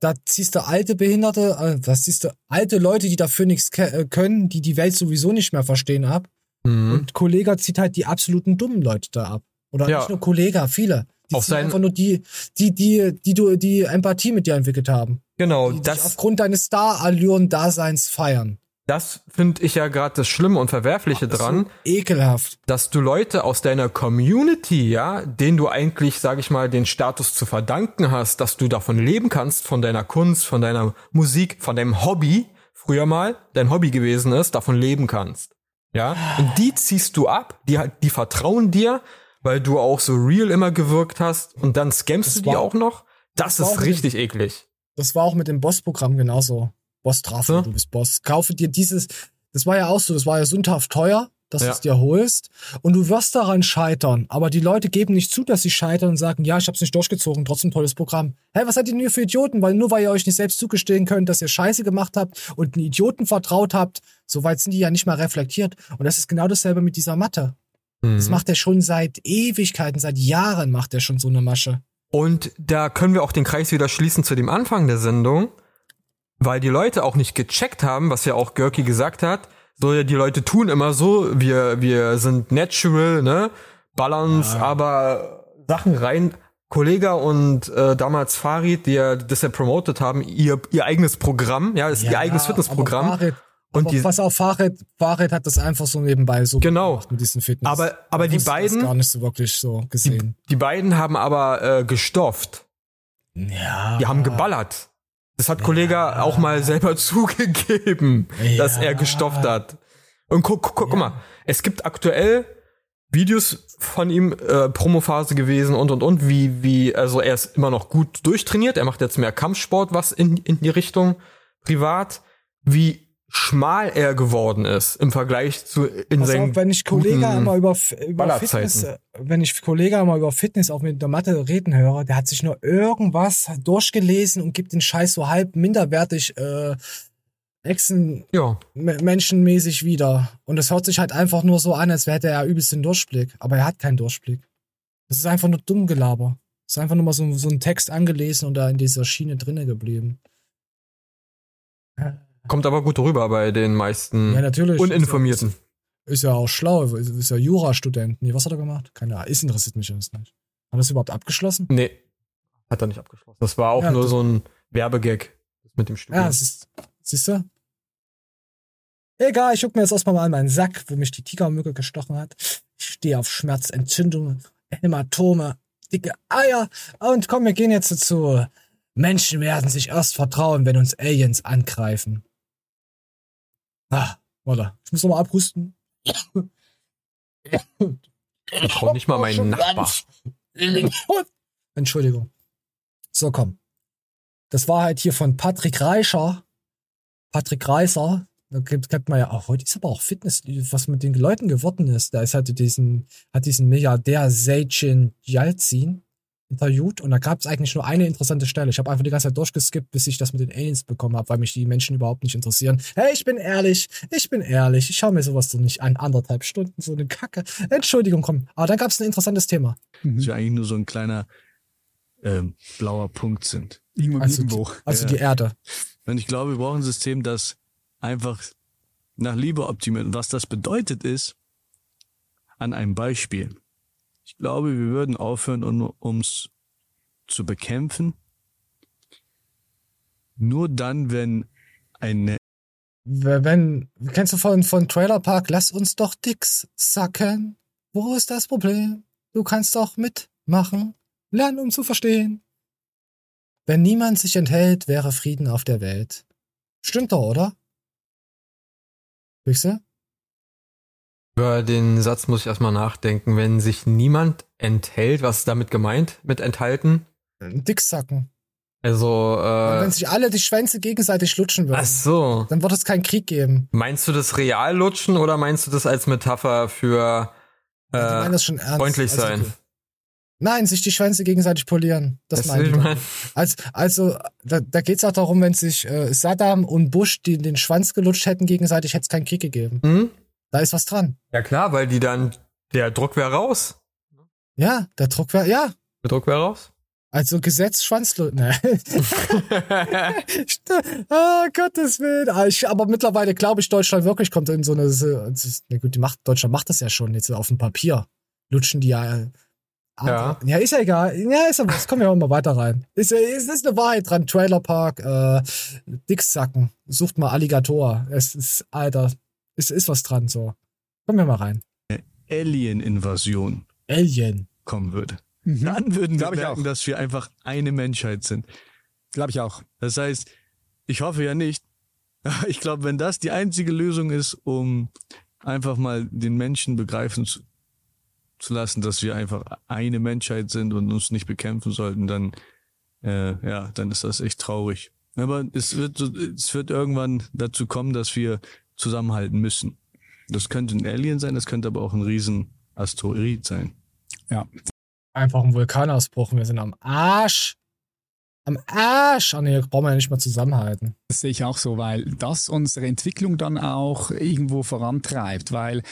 Da ziehst du alte Behinderte, äh, das ziehst du alte Leute, die dafür nichts äh, können, die die Welt sowieso nicht mehr verstehen, ab. Mhm. Und Kollega zieht halt die absoluten dummen Leute da ab. Oder Ja. nicht nur Kollega, viele. Die Auf ziehen sein- einfach nur die, die, die, die, du, die Empathie mit dir entwickelt haben. Genau, Die dich das, aufgrund deines Star-Allüren-Daseins feiern. das finde ich ja gerade das Schlimme und Verwerfliche ist dran, So ekelhaft. dass du Leute aus deiner Community, ja, denen du eigentlich, sag ich mal, den Status zu verdanken hast, dass du davon leben kannst, von deiner Kunst, von deiner Musik, von deinem Hobby, früher mal dein Hobby gewesen ist, davon leben kannst. Ja, und die ziehst du ab, die, die vertrauen dir, weil du auch so real immer gewirkt hast und dann scammst Das du die auch noch. Das, das ist richtig eklig. Das war auch mit dem Boss-Programm genauso. Boss Trafo, So? du bist Boss. Kaufe dir dieses, das war ja auch so, das war ja sündhaft teuer, dass Ja. du es dir holst. Und du wirst daran scheitern. Aber die Leute geben nicht zu, dass sie scheitern und sagen, ja, ich hab's nicht durchgezogen, trotzdem tolles Programm. Hä, was seid ihr denn hier für Idioten? Weil nur weil ihr euch nicht selbst zugestehen könnt, dass ihr Scheiße gemacht habt und einen Idioten vertraut habt, so weit sind die ja nicht mal reflektiert. Und das ist genau dasselbe mit dieser Mathe. Das Mhm. macht er schon seit Ewigkeiten, seit Jahren macht er schon so eine Masche. Und da können wir auch den Kreis wieder schließen zu dem Anfang der Sendung, weil die Leute auch nicht gecheckt haben, was ja auch Görki gesagt hat. So, ja, die Leute tun immer so, wir, wir sind natural, ne? Balance, aber Sachen rein. Kollega und äh, damals Farid, die ja das ja promotet haben, ihr, ihr eigenes Programm, ja, ist ihr eigenes Fitnessprogramm. Aber Farid, Und die- pass auf, Farid, Farid hat das einfach so nebenbei so Genau. gemacht mit diesen Fitness. Aber- aber Er die wusste das beiden- gar nicht so wirklich so Die, gesehen. die beiden haben aber äh, gestofft. ja. Die haben geballert. Das hat Kollega auch mal selber zugegeben, dass er gestofft hat. Und guck, guck, guck mal, es gibt aktuell Videos von ihm, äh, Promophase gewesen und und und, wie, wie, also er ist immer noch gut durchtrainiert, er macht jetzt mehr Kampfsport, was in, in die Richtung privat, wie schmal er geworden ist im Vergleich zu in Pass seinen auf, wenn ich Kollege einmal über, über. Fitness, äh, wenn ich Kollege einmal über Fitness auch mit der Mathe reden höre, der hat sich nur irgendwas durchgelesen und gibt den Scheiß so halb minderwertig äh, Echsen ja, me- menschenmäßig wieder. Und es hört sich halt einfach nur so an, als hätte er übelst den Durchblick. Aber er hat keinen Durchblick. Das ist einfach nur dumm Gelaber. Das ist einfach nur mal so, so ein Text angelesen und da in dieser Schiene drinne geblieben. Kommt aber gut rüber bei den meisten Ja, natürlich. Uninformierten. Ist ja auch schlau, ist, ja Jurastudent. Nee, was hat er gemacht? Keine Ahnung. Ist interessiert mich alles nicht. Hat er das überhaupt abgeschlossen? Nee, hat er nicht abgeschlossen. Das war auch Ja, nur so ein Werbegag mit dem Studium. Ja, siehst, siehst du? Egal, ich guck mir jetzt erstmal mal an meinen Sack, wo mich die Tigermücke gestochen hat. Ich stehe auf Schmerzentzündungen, Hämatome, dicke Eier. Und komm, wir gehen jetzt zu Menschen werden sich erst vertrauen, wenn uns Aliens angreifen. Ah, warte. Ich muss noch mal abhusten. ich trau nicht mal meinen Nachbar. Entschuldigung. So, komm. Das war halt hier von Patrick Reicher. Patrick Reiser. Da gibt, kennt man ja auch, heute ist aber auch Fitness, was mit den Leuten geworden ist. Da ist halt diesen, hat diesen Milliardär Sejin Yalzin interviewt und da gab es eigentlich nur eine interessante Stelle. Ich habe einfach die ganze Zeit durchgeskippt, bis ich das mit den Aliens bekommen habe, weil mich die Menschen überhaupt nicht interessieren. Hey, ich bin ehrlich, ich bin ehrlich, ich schaue mir sowas doch nicht an. Anderthalb Stunden, so eine Kacke. Entschuldigung, komm. Aber dann gab es ein interessantes Thema. dass wir eigentlich nur so ein kleiner ähm, blauer Punkt sind. Irgendwo Also, irgendwo. die, also Ja. die Erde. Und ich glaube, wir brauchen ein System, das einfach nach Liebe optimiert. Und was das bedeutet ist, an einem Beispiel. Ich glaube, wir würden aufhören, um ums zu bekämpfen. Nur dann, wenn eine Wenn, kennst du von, von Trailer Park, lass uns doch Dicks sacken. Wo ist das Problem? Du kannst doch mitmachen. Lern, um zu verstehen. Wenn niemand sich enthält, wäre Frieden auf der Welt. Stimmt doch, oder? Ihr? Über den Satz muss ich erstmal nachdenken. Wenn sich niemand enthält, was ist damit gemeint mit enthalten? Dicksacken. Also, Und wenn äh, sich alle die Schwänze gegenseitig lutschen würden, ach so. dann wird es keinen Krieg geben. Meinst du das real lutschen oder meinst du das als Metapher für äh, das schon ernst. freundlich Also, sein? Nein, sich die Schwänze gegenseitig polieren. Das du, meine ich. mein? Also, also da, da geht's auch darum, wenn sich äh, Saddam und Bush die, den Schwanz gelutscht hätten gegenseitig, hätte es keinen Krieg gegeben. Hm? Da ist was dran. Ja klar, weil die dann, der Druck wäre raus. Ja, der Druck wäre, ja. Der Druck wäre raus. Also Gesetz Schwanzlutschen. Ne. oh, Gottes Willen. Ah, ich, aber mittlerweile glaube ich, Deutschland wirklich kommt in so eine. so- Na gut, die macht, Deutschland macht das ja schon jetzt auf dem Papier. Lutschen die ja. äh, Ja. Ja, ist ja egal. Ja, ist ja, es kommen ja auch mal weiter rein. Ist, ist, ist eine Wahrheit dran. Trailerpark, äh, Dicksacken. Sucht mal Alligator. Es ist, Alter, es ist was dran, so. Kommen wir mal rein. Alien-Invasion Alien. kommen würde. Mhm. Dann würden wir Glaub ich merken, auch. dass wir einfach eine Menschheit sind. Glaube ich auch. Das heißt, ich hoffe ja nicht. aber Ich glaube, wenn das die einzige Lösung ist, um einfach mal den Menschen begreifen zu, zu lassen, dass wir einfach eine Menschheit sind und uns nicht bekämpfen sollten, dann äh, ja, dann ist das echt traurig. Aber es wird es wird irgendwann dazu kommen, dass wir zusammenhalten müssen. Das könnte ein Alien sein, das könnte aber auch ein riesen Asteroid sein. Ja. Einfach ein Vulkanausbruch. Wir sind am Arsch. Am Arsch. Ah, nee, brauchen wir ja nicht mal zusammenhalten. Das sehe ich auch so, weil das unsere Entwicklung dann auch irgendwo vorantreibt, weil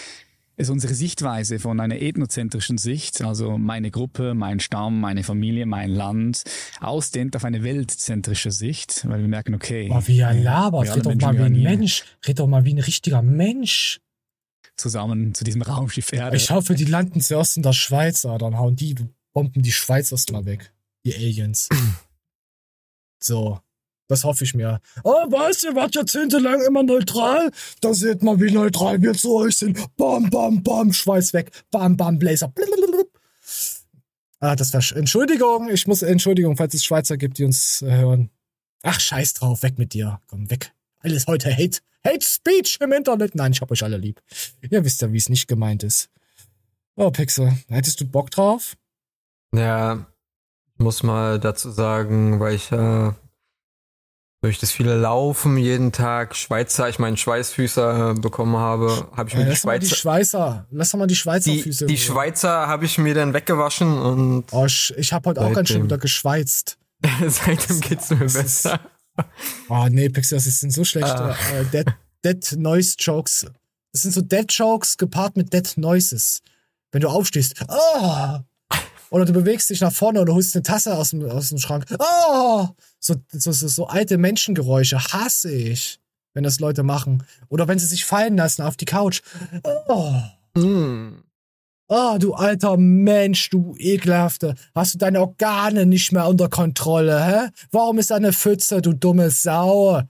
es unsere Sichtweise von einer ethnozentrischen Sicht, also meine Gruppe, mein Stamm, meine Familie, mein Land, ausdehnt auf eine weltzentrische Sicht, weil wir merken, okay. Oh, wie er wir- labert. Red doch mal wie ein Mensch. Red doch mal wie ein richtiger Mensch. Zusammen zu diesem Raumschiff Erde. Ich hoffe, die landen zuerst in der Schweiz, ah, dann hauen die, bomben die Schweiz erstmal weg. Die Aliens. so. Das hoffe ich mir. Oh, weißt ihr, wart jahrzehntelang immer neutral? Da seht mal, wie neutral wir zu euch sind. Bam, bam, bam, Schweiß weg. Bam, bam, Blazer. Blablabla. Ah, das war. Entschuldigung, ich muss Entschuldigung, falls es Schweizer gibt, die uns äh, hören. Ach, scheiß drauf, weg mit dir. Komm, weg. Alles heute Hate. Hate Speech im Internet. Nein, ich hab euch alle lieb. Ihr wisst ja, wie es nicht gemeint ist. Oh, Pixel, hättest du Bock drauf? Ja, muss mal dazu sagen, weil ich äh, durch das viele Laufen jeden Tag Schweizer, ich meine Schweißfüße äh, bekommen habe, habe ich mir Äh, die mal die Schweizer, Schweißer, lass doch mal die Schweizer die, Füße. die. Schweizer habe ich mir dann weggewaschen und Oh, ich, ich hab heute auch ganz schön Seitdem. wieder geschweizt. seitdem geht's mir Das ist- besser. Oh, nee, Pixel, das sind so schlechte Ah. äh, Dead, Dead Noise Jokes. Das sind so Dead Jokes gepaart mit Dead Noises. Wenn du aufstehst, oh! Oder du bewegst dich nach vorne und du holst eine Tasse aus dem, aus dem Schrank. Oh! So, so, so, so alte Menschengeräusche hasse ich, wenn das Leute machen. Oder wenn sie sich fallen lassen auf die Couch. Oh! Hm. Oh, du alter Mensch, du ekelhafte. Hast du deine Organe nicht mehr unter Kontrolle, hä? Warum ist da eine Pfütze, du dumme Sau?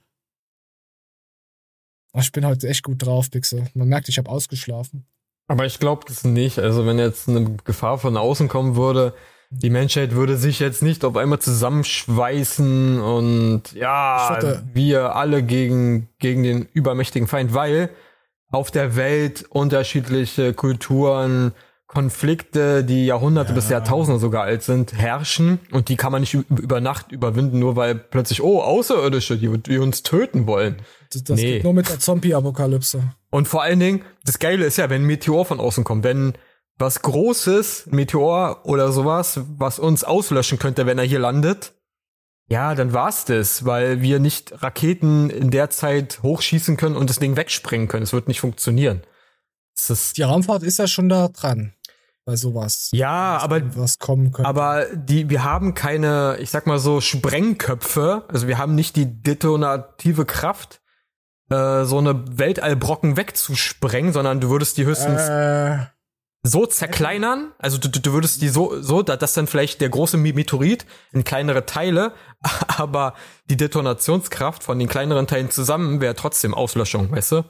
Oh, ich bin heute echt gut drauf, Pixel. Man merkt, ich habe ausgeschlafen. Aber ich glaube das nicht. Also wenn jetzt eine Gefahr von außen kommen würde, die Menschheit würde sich jetzt nicht auf einmal zusammenschweißen und ja, hatte- wir alle gegen, gegen den übermächtigen Feind, weil auf der Welt unterschiedliche Kulturen, Konflikte, die Jahrhunderte bis Jahrtausende sogar alt sind, herrschen und die kann man nicht über Nacht überwinden, nur weil plötzlich, oh, Außerirdische, die, die uns töten wollen. Das, das Nee. geht nur mit der Zombie-Apokalypse. Und vor allen Dingen, das Geile ist ja, wenn ein Meteor von außen kommt, wenn was Großes, Meteor oder sowas, was uns auslöschen könnte, wenn er hier landet, ja, dann war's das, weil wir nicht Raketen in der Zeit hochschießen können und das Ding wegsprengen können. Es wird nicht funktionieren. Die Raumfahrt ist ja schon da dran. Bei sowas. ja, aber Was kommen könnte. Aber die, wir haben keine, ich sag mal so, Sprengköpfe. Also wir haben nicht die detonative Kraft, äh, so eine Weltallbrocken wegzusprengen, sondern du würdest die höchstens äh, so zerkleinern. Also du, du würdest die so, so, da- dass dann vielleicht der große Meteorit in kleinere Teile, aber die Detonationskraft von den kleineren Teilen zusammen wäre trotzdem Auslöschung, weißt du?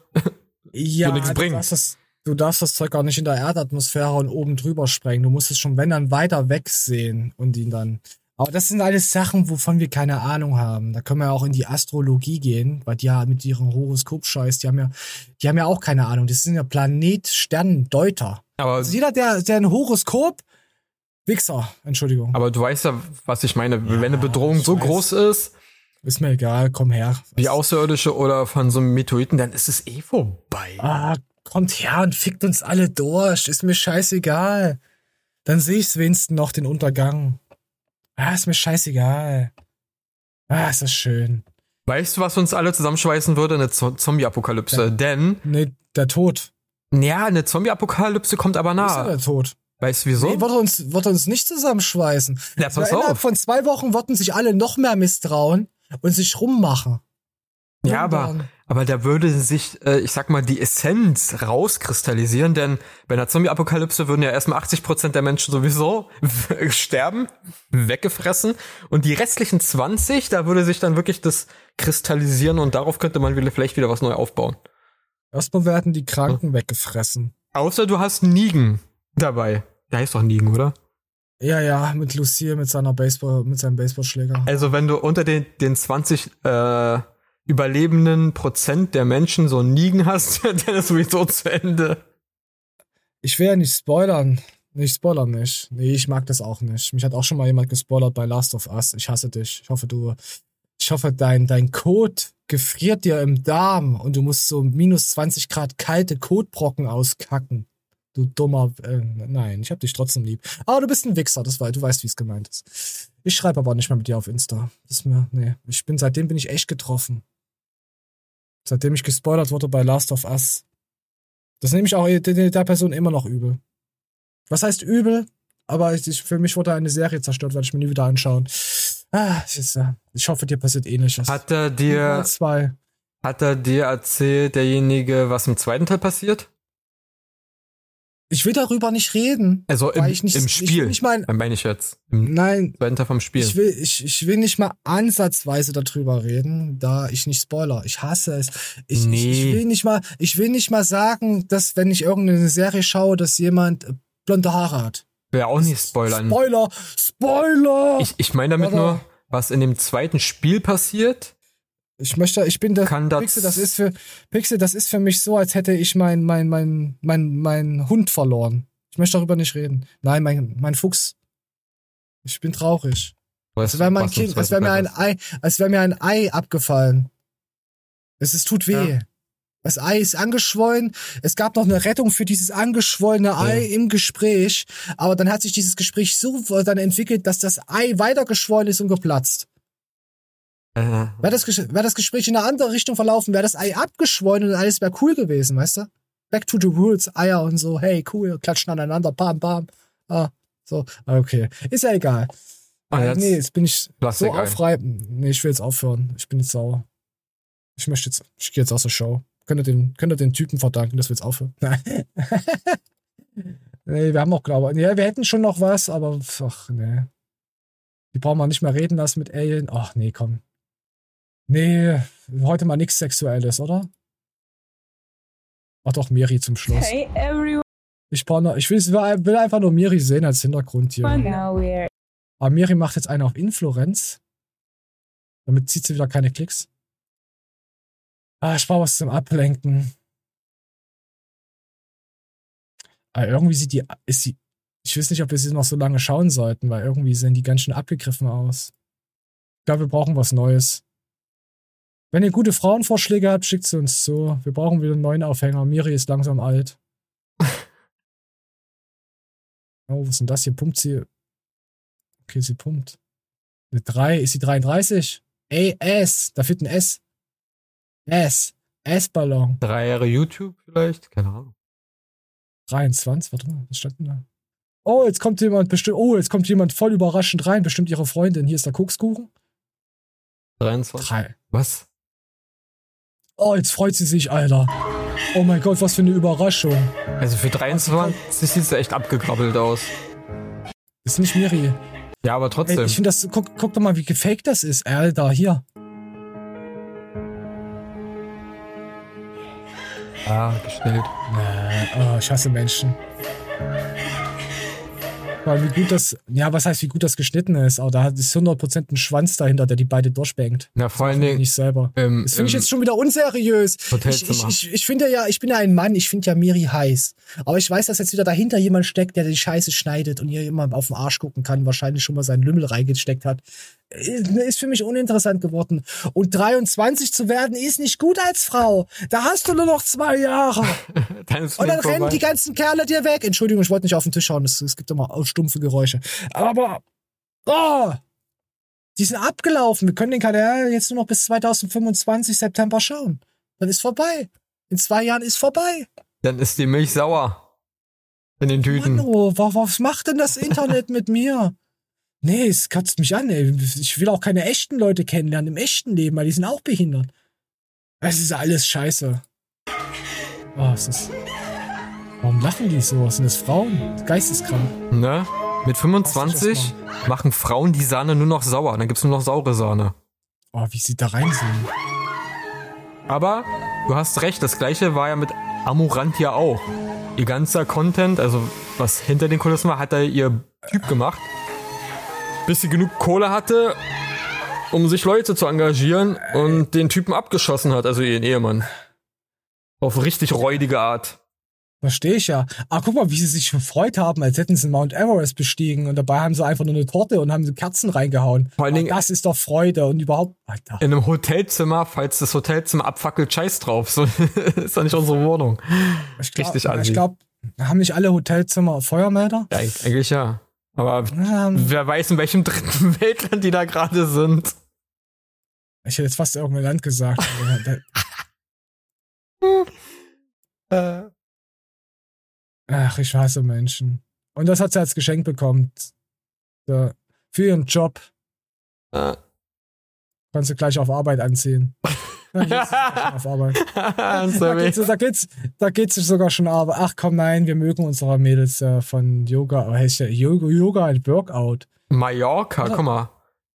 ja, nichts du bringen. darfst, das, du darfst das Zeug auch nicht in der Erdatmosphäre und oben drüber sprengen. Du musst es schon, wenn dann, weiter wegsehen und ihn dann. Aber das sind alles Sachen, wovon wir keine Ahnung haben. Da können wir auch in die Astrologie gehen, weil die ja mit ihrem Horoskop-Scheiß, die haben ja, die haben ja auch keine Ahnung. Das sind ja Planet-Sternendeuter. Aber, Also jeder, der, der ein Horoskop, Wichser, Entschuldigung. aber du weißt ja, was ich meine. Wenn eine Bedrohung so weiß. groß ist, Ist mir egal, komm her. wie Außerirdische oder von so einem Meteoriten, dann ist es eh vorbei. Ah, kommt her und fickt uns alle durch. Ist mir scheißegal. Dann sehe ich's wenigstens noch, den Untergang. Ah, ist mir scheißegal. Ah, ist das schön. Weißt du, was uns alle zusammenschweißen würde? Eine Zo- Zombie-Apokalypse. Denn, Nee, der Tod. ja, eine Zombie-Apokalypse kommt aber Ist ja nah. der Tod. Weißt du wieso? Nee, wird uns, wird uns nicht zusammenschweißen. Ja, pass innerhalb auf. von zwei Wochen würden sich alle noch mehr misstrauen und sich rummachen. Ja, Irgendwann. aber da würde sich, äh, ich sag mal, die Essenz rauskristallisieren, denn bei einer Zombie-Apokalypse würden ja erstmal 80% der Menschen sowieso sterben, weggefressen und die restlichen 20, da würde sich dann wirklich das kristallisieren und darauf könnte man wieder, vielleicht wieder was neu aufbauen. Erstmal werden die Kranken weggefressen. Außer du hast Nigen dabei. Der heißt doch Nigen, oder? Ja, ja, mit Lucille, mit seiner Baseball, mit seinem Baseballschläger. Also wenn du unter den, den 20 äh, überlebenden Prozent der Menschen so einen Nigen hast, dann ist sowieso zu Ende. Ich will ja nicht spoilern. Ich spoiler nicht. Nee, ich mag das auch nicht. Mich hat auch schon mal jemand gespoilert bei Last of Us. Ich hasse dich. Ich hoffe, du, ich hoffe, dein, dein Kot gefriert dir im Darm und du musst so minus 20 Grad kalte Kotbrocken auskacken. Du dummer, äh, nein, ich hab dich trotzdem lieb. Aber du bist ein Wichser, das war, du weißt, wie es gemeint ist. Ich schreibe aber nicht mehr mit dir auf Insta. Das ist mir, nee. Ich bin, seitdem bin ich echt getroffen. Seitdem ich gespoilert wurde bei Last of Us. Das nehme ich auch der, Person immer noch übel. Was heißt übel? Aber ich, für mich wurde eine Serie zerstört, werde ich mir nie wieder anschauen. Ah, äh, ich hoffe, dir passiert ähnliches. Hat er dir, zwei. hat er dir erzählt, derjenige, was im zweiten Teil passiert? Ich will darüber nicht reden. Also im, ich nicht- im ich Spiel, nicht mein- äh, meine ich jetzt. Im Nein, Teil vom Spiel. ich will, ich, ich will nicht mal ansatzweise darüber reden, da ich nicht spoiler. Ich hasse es. Ich, ich, Nee. ich will nicht mal, ich will nicht mal sagen, dass wenn ich irgendeine Serie schaue, dass jemand äh, blonde Haare hat. Will auch nicht spoilern. Spoiler! Spoiler! Ich, ich meine damit Warte. nur, was in dem zweiten Spiel passiert. Ich möchte, ich bin der Kann das- Pixel, das ist für Pixel, das ist für mich so, als hätte ich mein mein mein mein mein Hund verloren. Ich möchte darüber nicht reden. Nein, mein mein Fuchs. Ich bin traurig. Weißt Als wäre mein was Kind, als wäre mir ein Ei, als wäre mir ein Ei abgefallen. Es ist, tut weh. Ja. Das Ei ist angeschwollen. Es gab noch eine Rettung für dieses angeschwollene Ei im Gespräch. Aber dann hat sich dieses Gespräch so dann entwickelt, dass das Ei weiter geschwollen ist und geplatzt. Äh, Wäre das, wär das Gespräch in eine andere Richtung verlaufen, wäre das Ei abgeschwollen und alles wäre cool gewesen, weißt du? Back to the rules, Eier und so, hey, cool, klatschen aneinander, bam, bam. Ah, so, okay. Ist ja egal. Ah, jetzt nee, jetzt bin ich Plastik so ein. aufreiben. Nee, ich will jetzt aufhören. Ich bin jetzt sauer. Ich möchte jetzt, ich gehe jetzt aus der Show. Könnt ihr den, könnt ihr den Typen verdanken, dass wir jetzt aufhören? Nein. nee, wir haben auch, glaube ich, ja, wir hätten schon noch was, aber, ach, nee. Die brauchen wir nicht mehr reden lassen mit Alien. Ach, nee, komm. Nee, heute mal nichts Sexuelles, oder? Ach doch, Miri zum Schluss. Hey everyone, Ich, noch, ich will, will einfach nur Miri sehen als Hintergrund hier. Aber Miri macht jetzt eine auf Influenz. Damit zieht sie wieder keine Klicks. Ah, ich brauche was zum Ablenken. Aber irgendwie sieht die, ist sie, ich weiß nicht, ob wir sie noch so lange schauen sollten, weil irgendwie sehen die ganz schön abgegriffen aus. Ich glaube, wir brauchen was Neues. Wenn ihr gute Frauenvorschläge habt, schickt sie uns zu. Wir brauchen wieder einen neuen Aufhänger. Miri ist langsam alt. Oh, was ist denn das hier? Pumpt sie. Okay, sie pumpt. Eine 3, ist sie 33? Ey, S, da fehlt ein S. S. S-Ballon. drei Jahre YouTube vielleicht? Keine Ahnung. 23, warte mal, was stand denn da? Oh, jetzt kommt jemand bestimmt, oh, jetzt kommt jemand voll überraschend rein, bestimmt ihre Freundin. Hier ist der Kokskuchen. 23. Drei. Was? Oh, jetzt freut sie sich, Alter. Oh mein Gott, was für eine Überraschung. Also für 23 sieht es echt abgekrabbelt aus. Das ist nicht Miri. Ja, aber trotzdem. Ey, ich finde das, guck, guck doch mal, wie gefaked das ist. Alter, hier. ah, gestellt. Äh, oh, ich hasse Menschen. Weil wie gut das, ja, was heißt, wie gut das geschnitten ist, aber da ist 100% ein Schwanz dahinter, der die beide durchbängt. Na, vor allen Dingen. Nicht selber. Ähm, Das finde ich ähm, jetzt schon wieder unseriös. Ich, ich, ich, ich finde ja, ich bin ja ein Mann, ich finde ja Miri heiß. Aber ich weiß, dass jetzt wieder dahinter jemand steckt, der die Scheiße schneidet und ihr immer auf den Arsch gucken kann, wahrscheinlich schon mal seinen Lümmel reingesteckt hat. Ist für mich uninteressant geworden. Und 23 zu werden ist nicht gut als Frau. Da hast du nur noch zwei Jahre. Dann Und dann rennen vorbei. die ganzen Kerle dir weg. Entschuldigung, ich wollte nicht auf den Tisch hauen. Es, es gibt immer stumpfe Geräusche. Aber, oh, die sind abgelaufen. Wir können den Kanal jetzt nur noch bis 2025 September schauen. Dann ist vorbei. In zwei Jahren ist vorbei. Dann ist die Milch sauer. In den Tüten. Mann, oh, wa- was macht denn das Internet mit mir? Nee, es kotzt mich an, ey. Ich will auch keine echten Leute kennenlernen im echten Leben, weil die sind auch behindert. Es ist alles scheiße. Oh, es ist. Warum lachen die so? Sind das Frauen? Geisteskrank. Ne? Mit 25 machen Frauen die Sahne nur noch sauer. Dann gibt's nur noch saure Sahne. Oh, wie sie da reinsehen. Aber du hast recht, das gleiche war ja mit Amorantia auch. Ihr ganzer Content, also was hinter den Kulissen war, hat da ihr Typ gemacht. Bis sie genug Kohle hatte, um sich Leute zu engagieren und den Typen abgeschossen hat, also ihren Ehemann. Auf richtig räudige Art. Verstehe ich ja. Ah, guck mal, wie sie sich gefreut haben, als hätten sie Mount Everest bestiegen und dabei haben sie einfach nur eine Torte und haben so Kerzen reingehauen. Vor allen Ah, Dingen- das ist doch Freude und überhaupt. Alter. In einem Hotelzimmer, falls das Hotelzimmer abfackelt, scheiß drauf. So ist doch nicht unsere Wohnung. Ich glaub, Richtig assi. Ich glaube, haben nicht alle Hotelzimmer Feuermelder? Ja, eig- eigentlich ja. Aber Ähm, wer weiß, in welchem dritten Weltland die da gerade sind. ich hätte jetzt fast irgendein Land gesagt. Äh, Ach, ich hasse Menschen. Und das hat sie als Geschenk bekommen. So, für ihren Job. äh. Kannst du gleich auf Arbeit anziehen. Ja, auf Arbeit. Da geht's, da geht's, da geht's sogar schon aber. Ach komm, nein, wir mögen unsere Mädels äh, von Yoga. Aber heißt ja Yoga, Yoga und Workout. Mallorca, guck mal.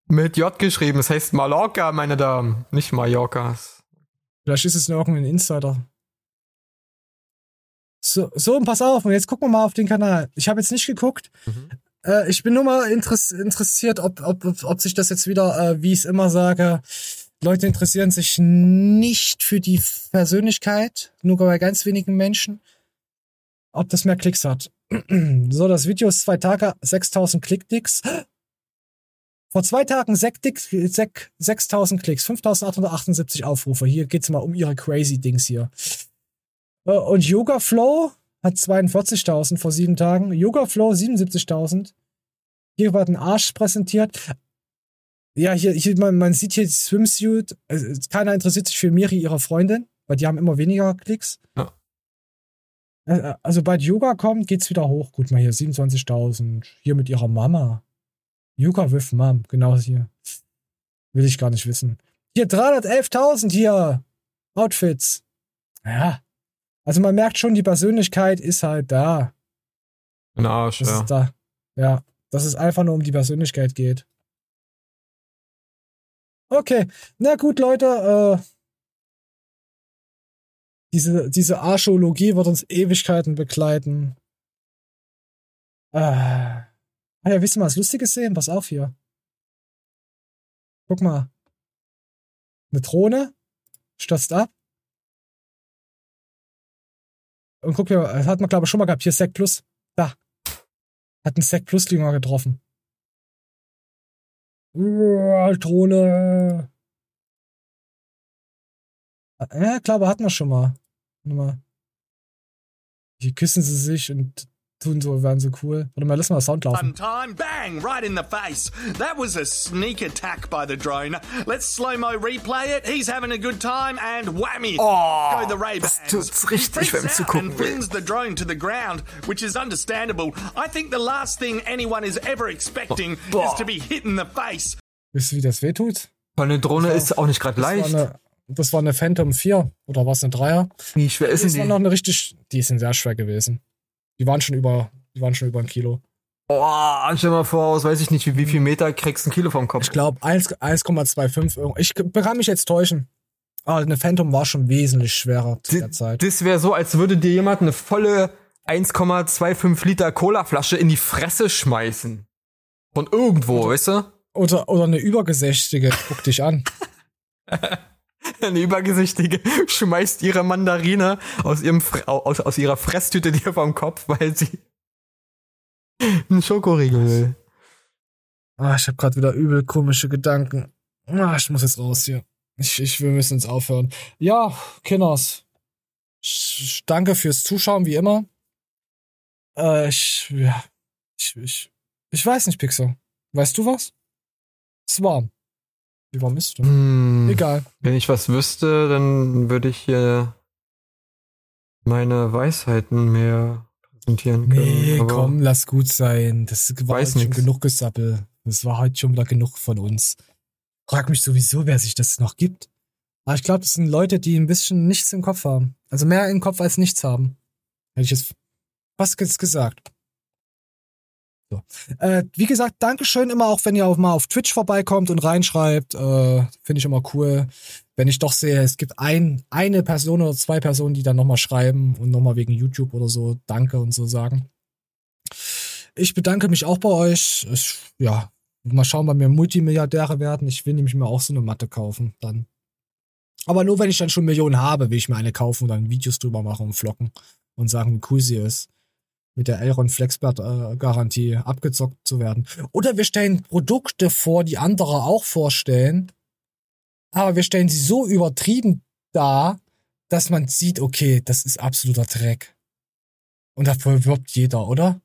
Mit J geschrieben. Es heißt Mallorca, meine Damen. Nicht Mallorca. Vielleicht ist es nur irgendein Insider. So, so, und pass auf, und jetzt gucken wir mal auf den Kanal. Ich habe jetzt nicht geguckt. Äh, ich bin nur mal interess interessiert, ob, ob, ob, ob sich das jetzt wieder, äh, wie ich es immer sage, Leute interessieren sich nicht für die Persönlichkeit, nur bei ganz wenigen Menschen. Ob das mehr Klicks hat. so, das Video ist zwei Tage, 6000 Klickdicks. Vor zwei Tagen sek- Dick- sek- 6000 Klicks, 5878 Aufrufe. Hier geht's mal um ihre crazy Dings hier. Äh, Und Yoga Flow hat 42.000 vor sieben Tagen. Yoga Flow 77.000. Hier wird ein Arsch präsentiert. Ja, hier, hier man, man sieht hier die Swimsuit. Also, keiner interessiert sich für Miri, ihre Freundin, weil die haben immer weniger Klicks. Ja. Äh, Also, sobald Yoga kommt, geht's wieder hoch. Gut, mal hier 27.000. Hier mit ihrer Mama. Yoga with Mom, genau hier. Will ich gar nicht wissen. Hier 311.000 hier. Outfits. Ja. Also man merkt schon, die Persönlichkeit ist halt da. Ein Arsch, Das ja. ist da. Ja. Dass es einfach nur um die Persönlichkeit geht. Okay. Na gut, Leute. Äh, diese, diese Archäologie wird uns Ewigkeiten begleiten. Äh, ah ja, willst du mal was Lustiges sehen? Pass auf hier. Guck mal. Eine Drohne stürzt ab. Und guck hier, das hat man glaube ich schon mal gehabt. Hier Sec Plus. Da. Hat einen Sec Plus Jünger getroffen. Drohne. Ja, glaube, hatten wir schon mal. Hier küssen sie sich und tun so, werden so cool. Warte mal, lass mal Sound laufen. Time, bang, right in the face. That was a sneak attack by the drone. Let's slow mo replay it. He's having a good time and whammy. Oh, go the Ray das tut's richtig, wenn's out zugucken and will. flings the drone to the ground, which is understandable. I think the last thing anyone is ever expecting Boah. is to be hit in the face. Wisst ihr, wie das wehtut? Weil eine Drohne ist auch nicht gerade Das war, leicht. eine, das war eine Phantom 4. Oder war es eine Dreier? Wie schwer ist die? noch eine richtig. Die sind sehr schwer gewesen. Die waren schon über, die waren schon über ein Kilo. Oh, stell mal vor, aus weiß ich nicht, wie, wie viel Meter kriegst du ein Kilo vom Kopf? Ich glaube 1,25 irgendwo. Ich kann mich jetzt täuschen. Aber eine Phantom war schon wesentlich schwerer zu der Zeit. Das wäre so, als würde dir jemand eine volle 1,25 Liter Colaflasche in die Fresse schmeißen. Von irgendwo, weißt du? Oder, oder eine Übergesächtige, guck dich an. Eine Übergesichtige schmeißt ihre Mandarine aus, ihrem aus, aus ihrer Fresstüte dir vom Kopf, weil sie einen Schokoriegel will. Ah, ich habe gerade wieder übel komische Gedanken. Ah, ich muss jetzt raus hier. Ich, ich, wir müssen jetzt aufhören. Ja, Kinders. Danke fürs Zuschauen, wie immer. Äh, ich, ja, ich, ich, ich weiß nicht, Pixel. Weißt du was? Es warm. Wie warm ist es denn? Hm, Egal. Wenn ich was wüsste, dann würde ich hier meine Weisheiten mehr präsentieren können. Nee, aber komm, lass gut sein. Das war Weiß heute schon genug Gesappel. Das war heute schon wieder genug von uns. Frag mich sowieso, wer sich das noch gibt. Aber ich glaube, das sind Leute, die ein bisschen nichts im Kopf haben. Also mehr im Kopf als nichts haben. Hätte ich jetzt fast gesagt. So. Äh, wie gesagt, Dankeschön immer auch, wenn ihr auch mal auf Twitch vorbeikommt und reinschreibt. Äh, Finde ich immer cool. Wenn ich doch sehe, es gibt ein, eine Person oder zwei Personen, die dann nochmal schreiben und nochmal wegen YouTube oder so Danke und so sagen. Ich bedanke mich auch bei euch. Ich, ja, mal schauen, wann wir Multimilliardäre werden. Ich will nämlich mir auch so eine Matte kaufen dann. Aber nur wenn ich dann schon Millionen habe, will ich mir eine kaufen und dann Videos drüber machen und vlocken und sagen, wie cool sie ist. Mit der Elron Flexbert äh, Garantie abgezockt zu werden. Oder wir stellen Produkte vor, die andere auch vorstellen. Aber wir stellen sie so übertrieben dar, dass man sieht, okay, das ist absoluter Dreck. Und dafür wirbt jeder, oder?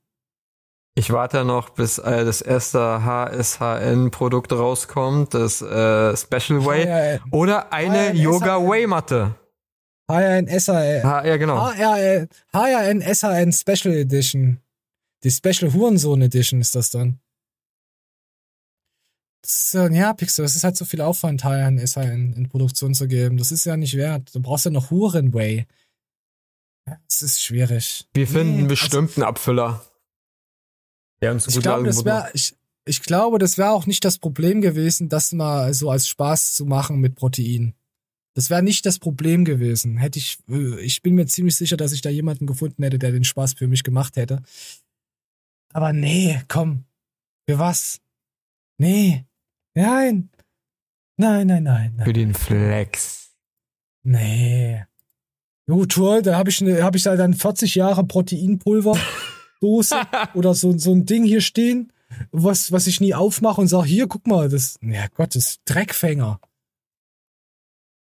Ich warte noch, bis äh, das erste HSHN-Produkt rauskommt, das äh, Special Way. Oder eine Yoga Way Matte. HRN SHN. Ha, ja, genau. HRN, Special Edition. Die Special Hurensohn Edition ist das dann. Das äh, ja, Pixel, das ist halt so viel Aufwand, HRN SHN in Produktion zu geben. Das ist ja nicht wert. Du brauchst ja noch Hurenway. Ja, Das ist schwierig. Wir finden Nee, bestimmt einen Abfüller. Der uns Ich glaube, das wäre, ich, ich glaube, das wäre auch nicht das Problem gewesen, das mal so als Spaß zu machen mit Protein. Das wäre nicht das Problem gewesen. Hätte ich, äh, ich bin mir ziemlich sicher, dass ich da jemanden gefunden hätte, der den Spaß für mich gemacht hätte. Aber nee, komm. Für was? Nee. Nein. Nein, nein, nein, nein. Für den Flex. Nee. Jo, toll, da habe ich, ne, hab ich da dann 40 Jahre Proteinpulver-Dose oder so, so ein Ding hier stehen, was, was ich nie aufmache und sage, hier, guck mal, das, ja Gott, das ist Dreckfänger.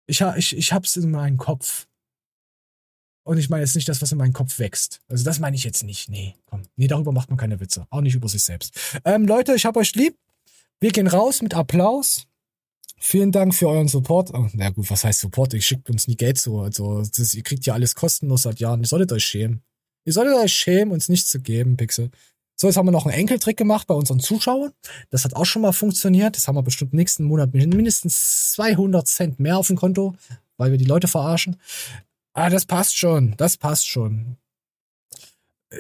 Ich, ich, ich hab's in meinem Kopf. Und ich meine jetzt nicht das, was in meinem Kopf wächst. Also das meine ich jetzt nicht. Nee, komm. Nee, darüber macht man keine Witze. Auch nicht über sich selbst. Ähm, Leute, ich hab euch lieb. Wir gehen raus mit Applaus. Vielen Dank für euren Support. Oh, na gut, was heißt Support? Ihr schickt uns nie Geld zu. Also, das, ihr kriegt ja alles kostenlos seit Jahren. Ihr solltet euch schämen. Ihr solltet euch schämen, uns nichts zu geben, Pixel. So, jetzt haben wir noch einen Enkeltrick gemacht bei unseren Zuschauern. Das hat auch schon mal funktioniert. Das haben wir bestimmt nächsten Monat mindestens 200 Cent mehr auf dem Konto, weil wir die Leute verarschen. Ah, das passt schon. Das passt schon.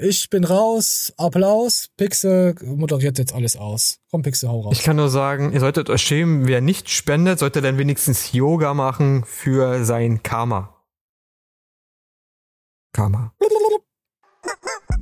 Ich bin raus. Applaus. Pixel moderiert jetzt alles aus. Komm, Pixel, hau raus. Ich kann nur sagen, ihr solltet euch schämen, wer nicht spendet, sollte dann wenigstens Yoga machen für sein Karma. Karma.